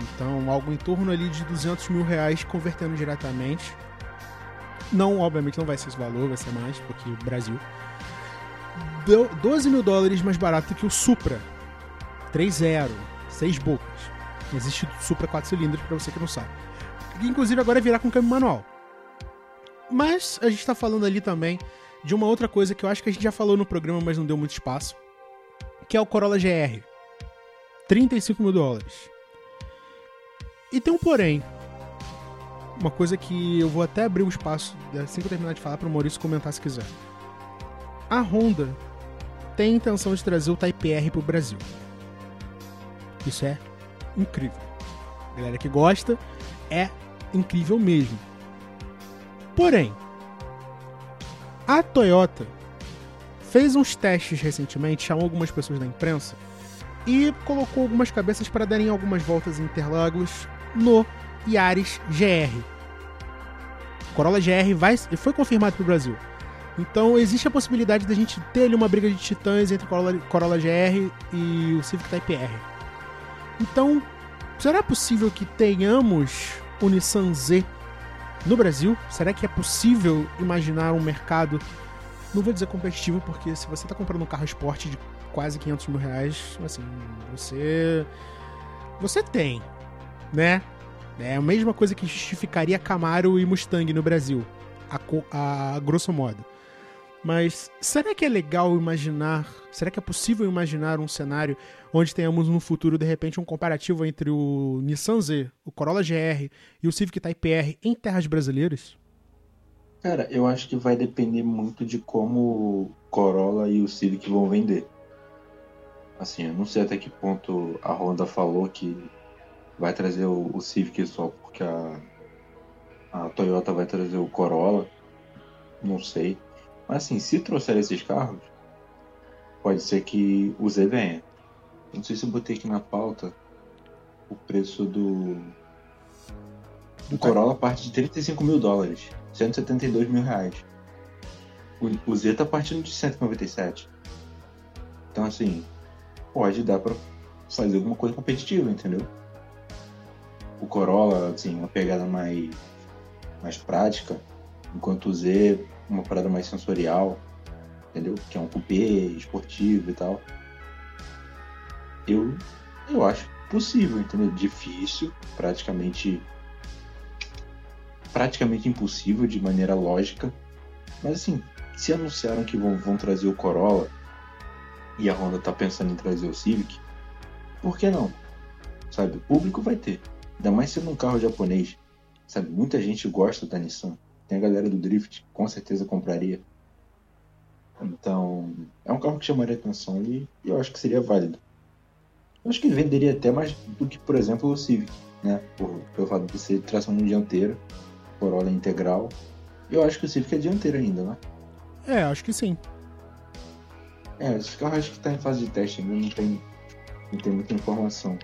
Então, algo em torno ali de 200 mil reais convertendo diretamente. Não, obviamente, não vai ser esse valor, vai ser mais, porque o Brasil. 12 mil dólares mais barato que o Supra. 3.0, 6 bocas. Existe o Supra 4 cilindros, para você que não sabe. Que, inclusive agora virá com câmbio manual. Mas a gente tá falando ali também de uma outra coisa que eu acho que a gente já falou no programa, mas não deu muito espaço. Que é o Corolla GR. 35 mil dólares. E tem um porém uma coisa que eu vou até abrir um espaço, assim que eu terminar de falar, para o Maurício comentar se quiser. A Honda tem intenção de trazer o Type R para o Brasil. Isso é incrível. galera que gosta, é incrível mesmo. Porém, a Toyota fez uns testes recentemente, chamou algumas pessoas da imprensa e colocou algumas cabeças para darem algumas voltas em Interlagos no Yaris GR. Corolla GR vai, foi confirmado para o Brasil. Então existe a possibilidade da gente ter ali uma briga de titãs entre Corolla, Corolla GR e o Civic Type R. Então, será possível que tenhamos o Nissan Z no Brasil? Será que é possível imaginar um mercado, não vou dizer competitivo, porque se você está comprando um carro esporte de quase 500 mil reais, assim, você. Você tem, né? É a mesma coisa que justificaria Camaro e Mustang no Brasil, a, a grosso modo. Mas será que é legal imaginar, será que é possível imaginar um cenário onde tenhamos no futuro, de repente, um comparativo entre o Nissan Z, o Corolla GR e o Civic Type R em terras brasileiras? Cara, eu acho que vai depender muito de como o Corolla e o Civic vão vender. Assim, eu não sei até que ponto a Honda falou que vai trazer o, o Civic só porque a, a Toyota vai trazer o Corolla. Não sei. Mas assim, se trouxer esses carros, pode ser que o Z venha. Não sei se eu botei aqui na pauta o preço do. Do Corolla parte de 35 mil dólares, 172 mil reais. O, Z tá partindo de 197. Então assim, pode dar para fazer alguma coisa competitiva, entendeu? O Corolla, assim, uma pegada mais, mais prática, enquanto o Z, uma parada mais sensorial, entendeu? Que é um coupé esportivo e tal. Eu, eu acho possível, entendeu? Difícil, praticamente praticamente impossível de maneira lógica. Mas assim, se anunciaram que vão, vão trazer o Corolla e a Honda tá pensando em trazer o Civic, por que não? Sabe, o público vai ter. Ainda mais sendo um carro japonês. Sabe, muita gente gosta da Nissan. Tem a galera do Drift, com certeza compraria. Então, é um carro que chamaria atenção e eu acho que seria válido. Eu acho que venderia até mais do que, por exemplo, o Civic, né? Por, pelo fato de ser tração dianteira, Corolla integral. Eu acho que o Civic é dianteiro ainda, né? É, acho que sim. É, esse carro acho que tá em fase de teste ainda, não tem, não tem muita informação.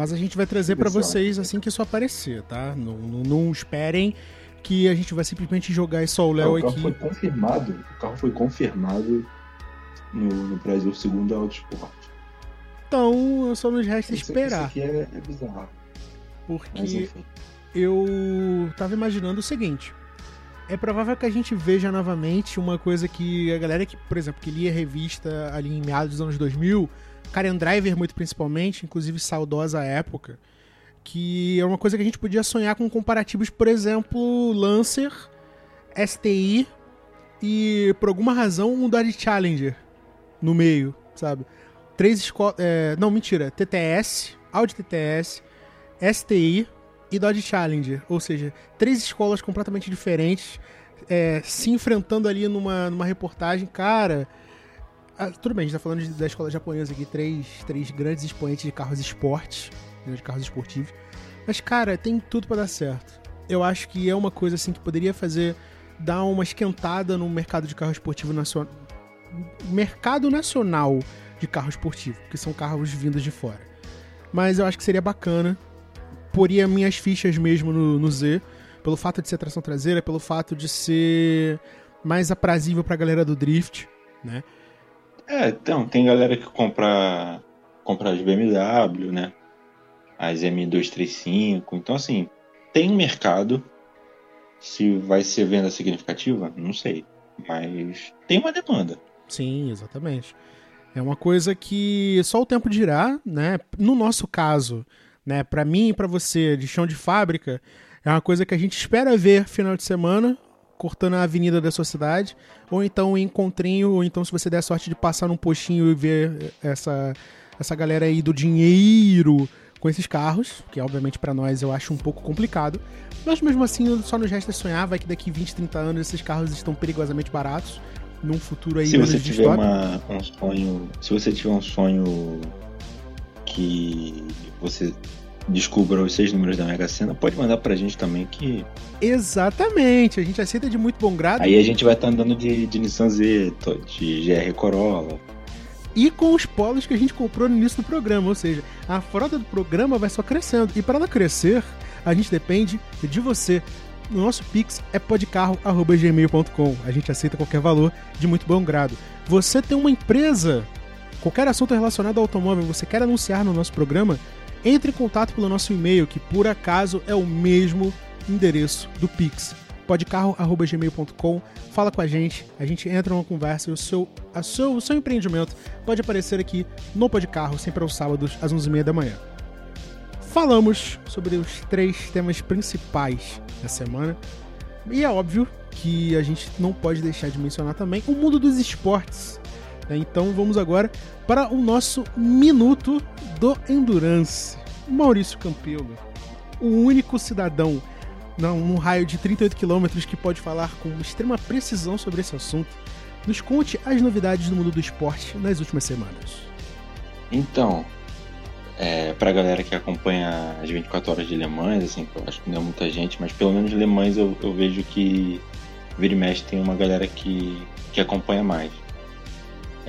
Mas a gente vai trazer para vocês assim que isso aparecer, tá? Não, não, não, esperem que a gente vai simplesmente jogar isso ao Léo aqui. O carro foi confirmado, o carro foi confirmado no, no Brasil segundo a Autosport. Então, só nos resta isso, esperar. Isso aqui é, é bizarro. Porque eu tava imaginando o seguinte. É provável que a gente veja novamente uma coisa que a galera que, por exemplo, que lia revista ali em meados dos anos 2000 Karen Driver, muito principalmente, inclusive saudosa época, que é uma coisa que a gente podia sonhar com comparativos, por exemplo, Lancer, STI e, por alguma razão, um Dodge Challenger no meio, sabe? Três escolas. É, não, mentira. TTS, Audi TTS, STI e Dodge Challenger. Ou seja, três escolas completamente diferentes é, se enfrentando ali numa, numa reportagem. Cara, ah, tudo bem, a gente tá falando da escola japonesa aqui, três, três grandes expoentes de carros esportes, né, de carros esportivos. Mas, cara, tem tudo para dar certo. Eu acho que é uma coisa assim que poderia fazer dar uma esquentada no mercado de carro esportivo nacional. Mercado nacional de carro esportivo, que são carros vindos de fora. Mas eu acho que seria bacana. Poria minhas fichas mesmo no, no Z, pelo fato de ser tração traseira, pelo fato de ser mais aprazível pra galera do drift, né? É, então, tem galera que compra, compra as BMW, né? As M235. Então, assim, tem mercado. Se vai ser venda significativa, não sei. Mas tem uma demanda. Sim, exatamente. É uma coisa que só o tempo dirá, né? No nosso caso, né, para mim e para você, de chão de fábrica, é uma coisa que a gente espera ver final de semana, cortando a avenida da sua cidade, ou então em encontrinho, ou então se você der sorte de passar num postinho e ver essa, essa galera aí do dinheiro com esses carros, que obviamente para nós eu acho um pouco complicado, mas mesmo assim só nos resta sonhar, vai que daqui 20, 30 anos esses carros estão perigosamente baratos, num futuro aí Se você tiver uma, um sonho, se você tiver um sonho que você descubra os seis números da Mega Sena, pode mandar pra gente também que. Exatamente, a gente aceita de muito bom grado. Aí a gente vai estar tá andando de, de Nissan Z, de GR Corolla. E com os polos que a gente comprou no início do programa, ou seja, a frota do programa vai só crescendo. E para ela crescer, a gente depende de você. O nosso Pix é podcarro.gmail.com. A gente aceita qualquer valor de muito bom grado. Você tem uma empresa, qualquer assunto relacionado ao automóvel, você quer anunciar no nosso programa, entre em contato pelo nosso e-mail, que por acaso é o mesmo endereço do Pix. podcarro.gmail.com Fala com a gente, a gente entra numa conversa e o seu, a seu, o seu empreendimento pode aparecer aqui no Podcarro, sempre aos sábados, às 11h30 da manhã. Falamos sobre os três temas principais da semana. E é óbvio que a gente não pode deixar de mencionar também o mundo dos esportes. Então vamos agora para o nosso minuto do Endurance. Maurício Campelo, o único cidadão num raio de 38 quilômetros que pode falar com extrema precisão sobre esse assunto, nos conte as novidades do mundo do esporte nas últimas semanas. Então, é, pra galera que acompanha as 24 horas de Le Mans, assim, eu acho que não é muita gente, mas pelo menos Le Mans eu, eu vejo que vira e mexe tem uma galera que, que acompanha mais.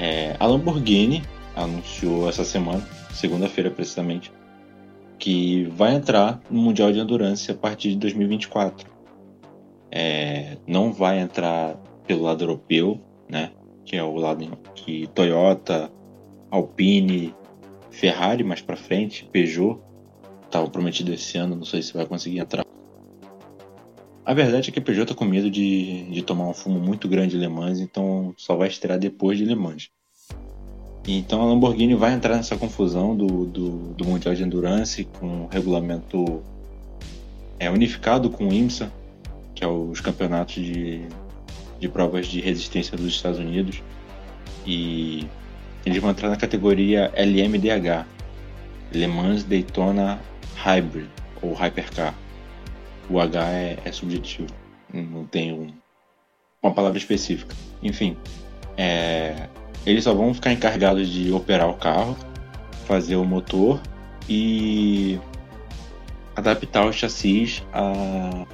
É, a Lamborghini anunciou essa semana, segunda-feira precisamente, que vai entrar no Mundial de Endurance a partir de 2024. É, não vai entrar pelo lado europeu, né? Que é o lado que Toyota, Alpine, Ferrari mais para frente, Peugeot estava prometido esse ano, não sei se vai conseguir entrar. A verdade é que a Peugeot tá com medo de, de tomar um fumo muito grande de Le Mans, então só vai estrear depois de Le Mans. Então a Lamborghini vai entrar nessa confusão do, do, do Mundial de Endurance com o regulamento é, unificado com o IMSA, que é os campeonatos de, de provas de resistência dos Estados Unidos. E eles vão entrar na categoria LMDH, Le Mans Daytona Hybrid ou Hypercar. O H é, é subjetivo, não tem um, uma palavra específica. Enfim, é, eles só vão ficar encarregados de operar o carro, fazer o motor e adaptar o chassis à,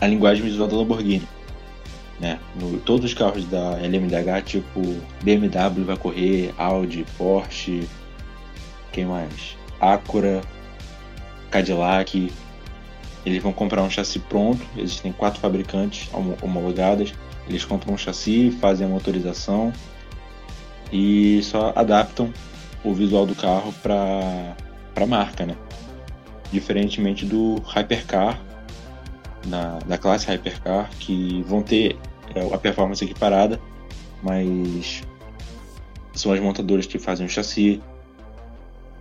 à linguagem visual da Lamborghini. Né? No, todos os carros da LMDH, tipo BMW vai correr, Audi, Porsche, quem mais? Acura, Cadillac. Eles vão comprar um chassi pronto. Existem quatro fabricantes homologadas. Eles compram um chassi, fazem a motorização e só adaptam o visual do carro para a marca, né? Diferentemente do Hypercar, na, da classe Hypercar, que vão ter é, a performance equiparada, mas são as montadoras que fazem o chassi,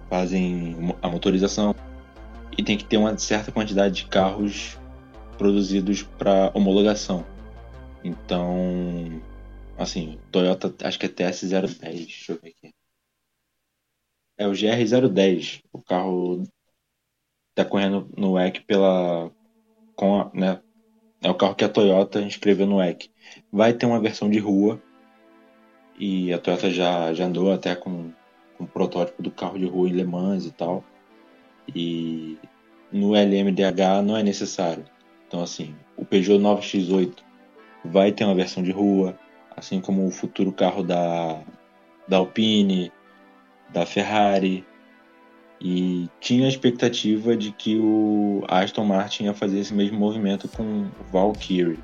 fazem a motorização e tem que ter uma certa quantidade de carros produzidos para homologação. Então, assim, Toyota, acho que é TS010, deixa eu ver aqui. É o GR010, o carro tá correndo no WEC pela com a, né, é o carro que a Toyota inscreveu no WEC. Vai ter uma versão de rua e a Toyota já, já andou até com, com o protótipo do carro de rua em Le Mans e tal. E no LMDH não é necessário. Então assim, o Peugeot 9X8 vai ter uma versão de rua, assim como o futuro carro da, da Alpine, da Ferrari. E tinha a expectativa de que o Aston Martin ia fazer esse mesmo movimento com o Valkyrie.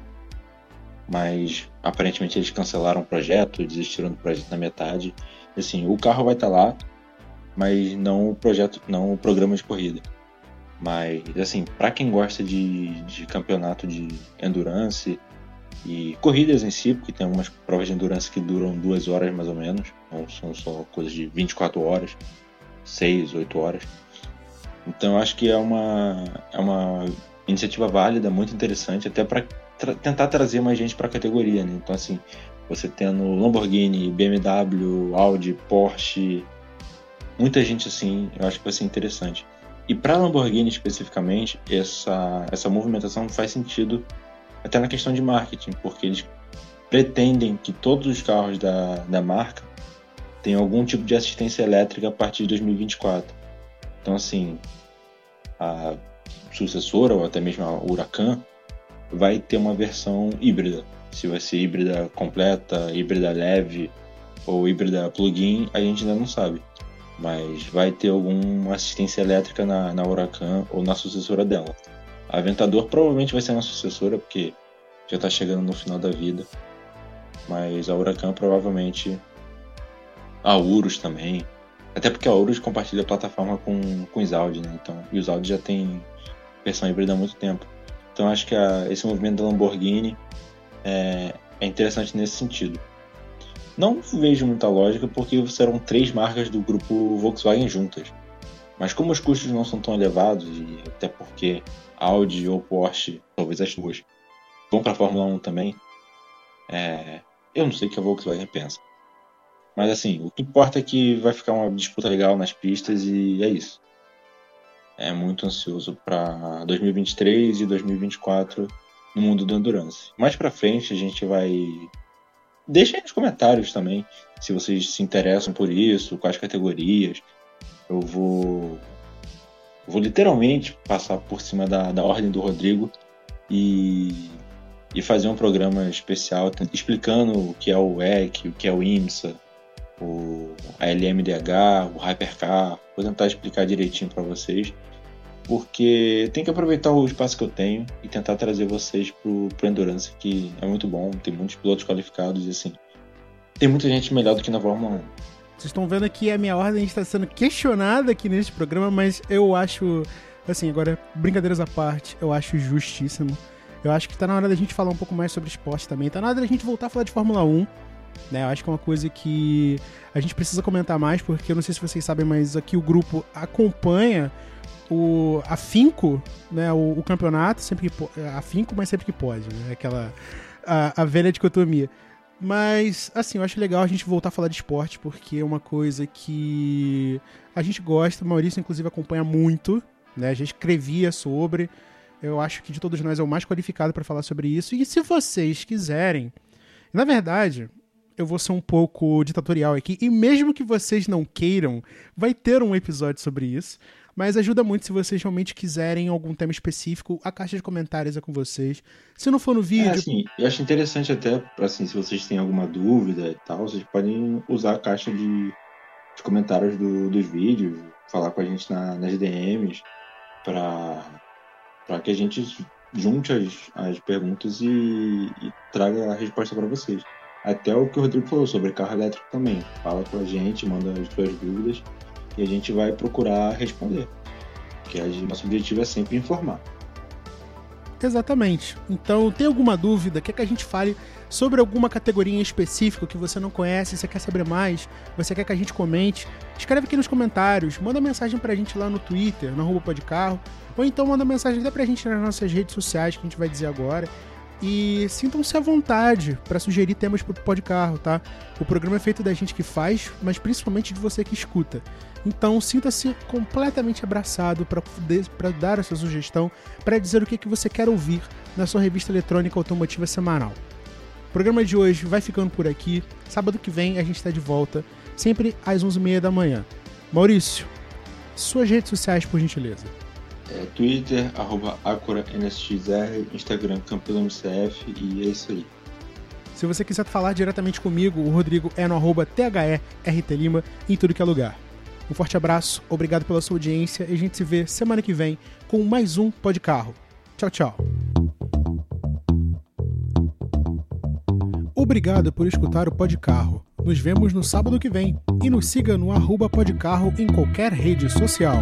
Mas aparentemente eles cancelaram o projeto, desistiram do projeto na metade. Assim, o carro vai estar lá, mas não o projeto, não o programa de corrida. Mas assim, para quem gosta de, de campeonato de endurance, e corridas em si, porque tem algumas provas de endurance que duram duas horas mais ou menos, não são só coisas de 24 horas, 6, 8 horas. Então eu acho que é uma, é uma iniciativa válida, muito interessante, até para tra tentar trazer mais gente para a categoria. Né? Então, assim, você tendo Lamborghini, BMW, Audi, Porsche, muita gente assim, eu acho que vai ser interessante. E para Lamborghini especificamente, essa, essa movimentação faz sentido até na questão de marketing, porque eles pretendem que todos os carros da, da marca tenham algum tipo de assistência elétrica a partir de 2024. Então, assim, a sucessora ou até mesmo a Huracan vai ter uma versão híbrida. Se vai ser híbrida completa, híbrida leve ou híbrida plug-in, a gente ainda não sabe. Mas vai ter alguma assistência elétrica na, na Huracan ou na sucessora dela. A Aventador provavelmente vai ser uma sucessora, porque já está chegando no final da vida. Mas a Huracan provavelmente. A Urus também. Até porque a Urus compartilha a plataforma com, com os Audi, né? Então, e os Audi já tem versão híbrida há muito tempo. Então acho que a, esse movimento da Lamborghini é, é interessante nesse sentido. Não vejo muita lógica porque serão três marcas do grupo Volkswagen juntas. Mas como os custos não são tão elevados, e até porque Audi ou Porsche, talvez as duas, vão para a Fórmula 1 também, é, eu não sei o que a Volkswagen pensa. Mas assim, o que importa é que vai ficar uma disputa legal nas pistas e é isso. É muito ansioso para 2023 e 2024 no mundo do endurance. Mais para frente a gente vai Deixa aí nos comentários também se vocês se interessam por isso, quais categorias. Eu vou vou literalmente passar por cima da, da ordem do Rodrigo e, e fazer um programa especial explicando o que é o WEC, o que é o IMSA, o, a LMDH, o Hypercar. Vou tentar explicar direitinho para vocês, porque tem que aproveitar o espaço que eu tenho e tentar trazer vocês pro, pro Endurance, que é muito bom, tem muitos pilotos qualificados e assim. Tem muita gente melhor do que na Fórmula 1. Vocês estão vendo aqui a minha ordem está sendo questionada aqui neste programa, mas eu acho, assim, agora, brincadeiras à parte, eu acho justíssimo. Eu acho que está na hora da gente falar um pouco mais sobre esporte também. Está na hora da gente voltar a falar de Fórmula 1. Né? Eu acho que é uma coisa que a gente precisa comentar mais, porque eu não sei se vocês sabem, mas aqui o grupo acompanha o afinco, né, o, o campeonato, sempre que afinco, mas sempre que pode, né? Aquela a, a velha dicotomia. Mas, assim, eu acho legal a gente voltar a falar de esporte, porque é uma coisa que a gente gosta, o Maurício, inclusive, acompanha muito, né? A gente escrevia sobre. Eu acho que de todos nós é o mais qualificado para falar sobre isso. E se vocês quiserem, na verdade, eu vou ser um pouco ditatorial aqui. E mesmo que vocês não queiram, vai ter um episódio sobre isso. Mas ajuda muito se vocês realmente quiserem algum tema específico. A caixa de comentários é com vocês. Se não for no vídeo. É, assim, eu acho interessante até, assim, se vocês têm alguma dúvida e tal, vocês podem usar a caixa de, de comentários do, dos vídeos, falar com a gente na, nas DMs, para que a gente junte as, as perguntas e, e traga a resposta para vocês. Até o que o Rodrigo falou sobre carro elétrico também. Fala com a gente, manda as suas dúvidas e a gente vai procurar responder. Porque nosso objetivo é sempre informar. Exatamente. Então, tem alguma dúvida? Quer que a gente fale sobre alguma categoria em específico que você não conhece, você quer saber mais, você quer que a gente comente? Escreve aqui nos comentários, manda mensagem pra gente lá no Twitter, no arroba podcarro, ou então manda mensagem até pra gente nas nossas redes sociais, que a gente vai dizer agora. E sintam-se à vontade para sugerir temas pro Podcarro, tá? O programa é feito da gente que faz, mas principalmente de você que escuta. Então sinta-se completamente abraçado para dar essa sugestão, para dizer o que, que você quer ouvir na sua revista eletrônica automotiva semanal. O programa de hoje vai ficando por aqui. Sábado que vem a gente está de volta, sempre às 11h30 da manhã. Maurício, suas redes sociais, por gentileza. É, Twitter, arroba AcuraNSXR, Instagram CampilMCF e é isso aí. Se você quiser falar diretamente comigo, o Rodrigo é no arroba THERTLima em tudo que é lugar. Um forte abraço, obrigado pela sua audiência e a gente se vê semana que vem com mais um Pode Carro. Tchau, tchau. Obrigado por escutar o Pode Carro. Nos vemos no sábado que vem e nos siga no arroba Podcarro em qualquer rede social.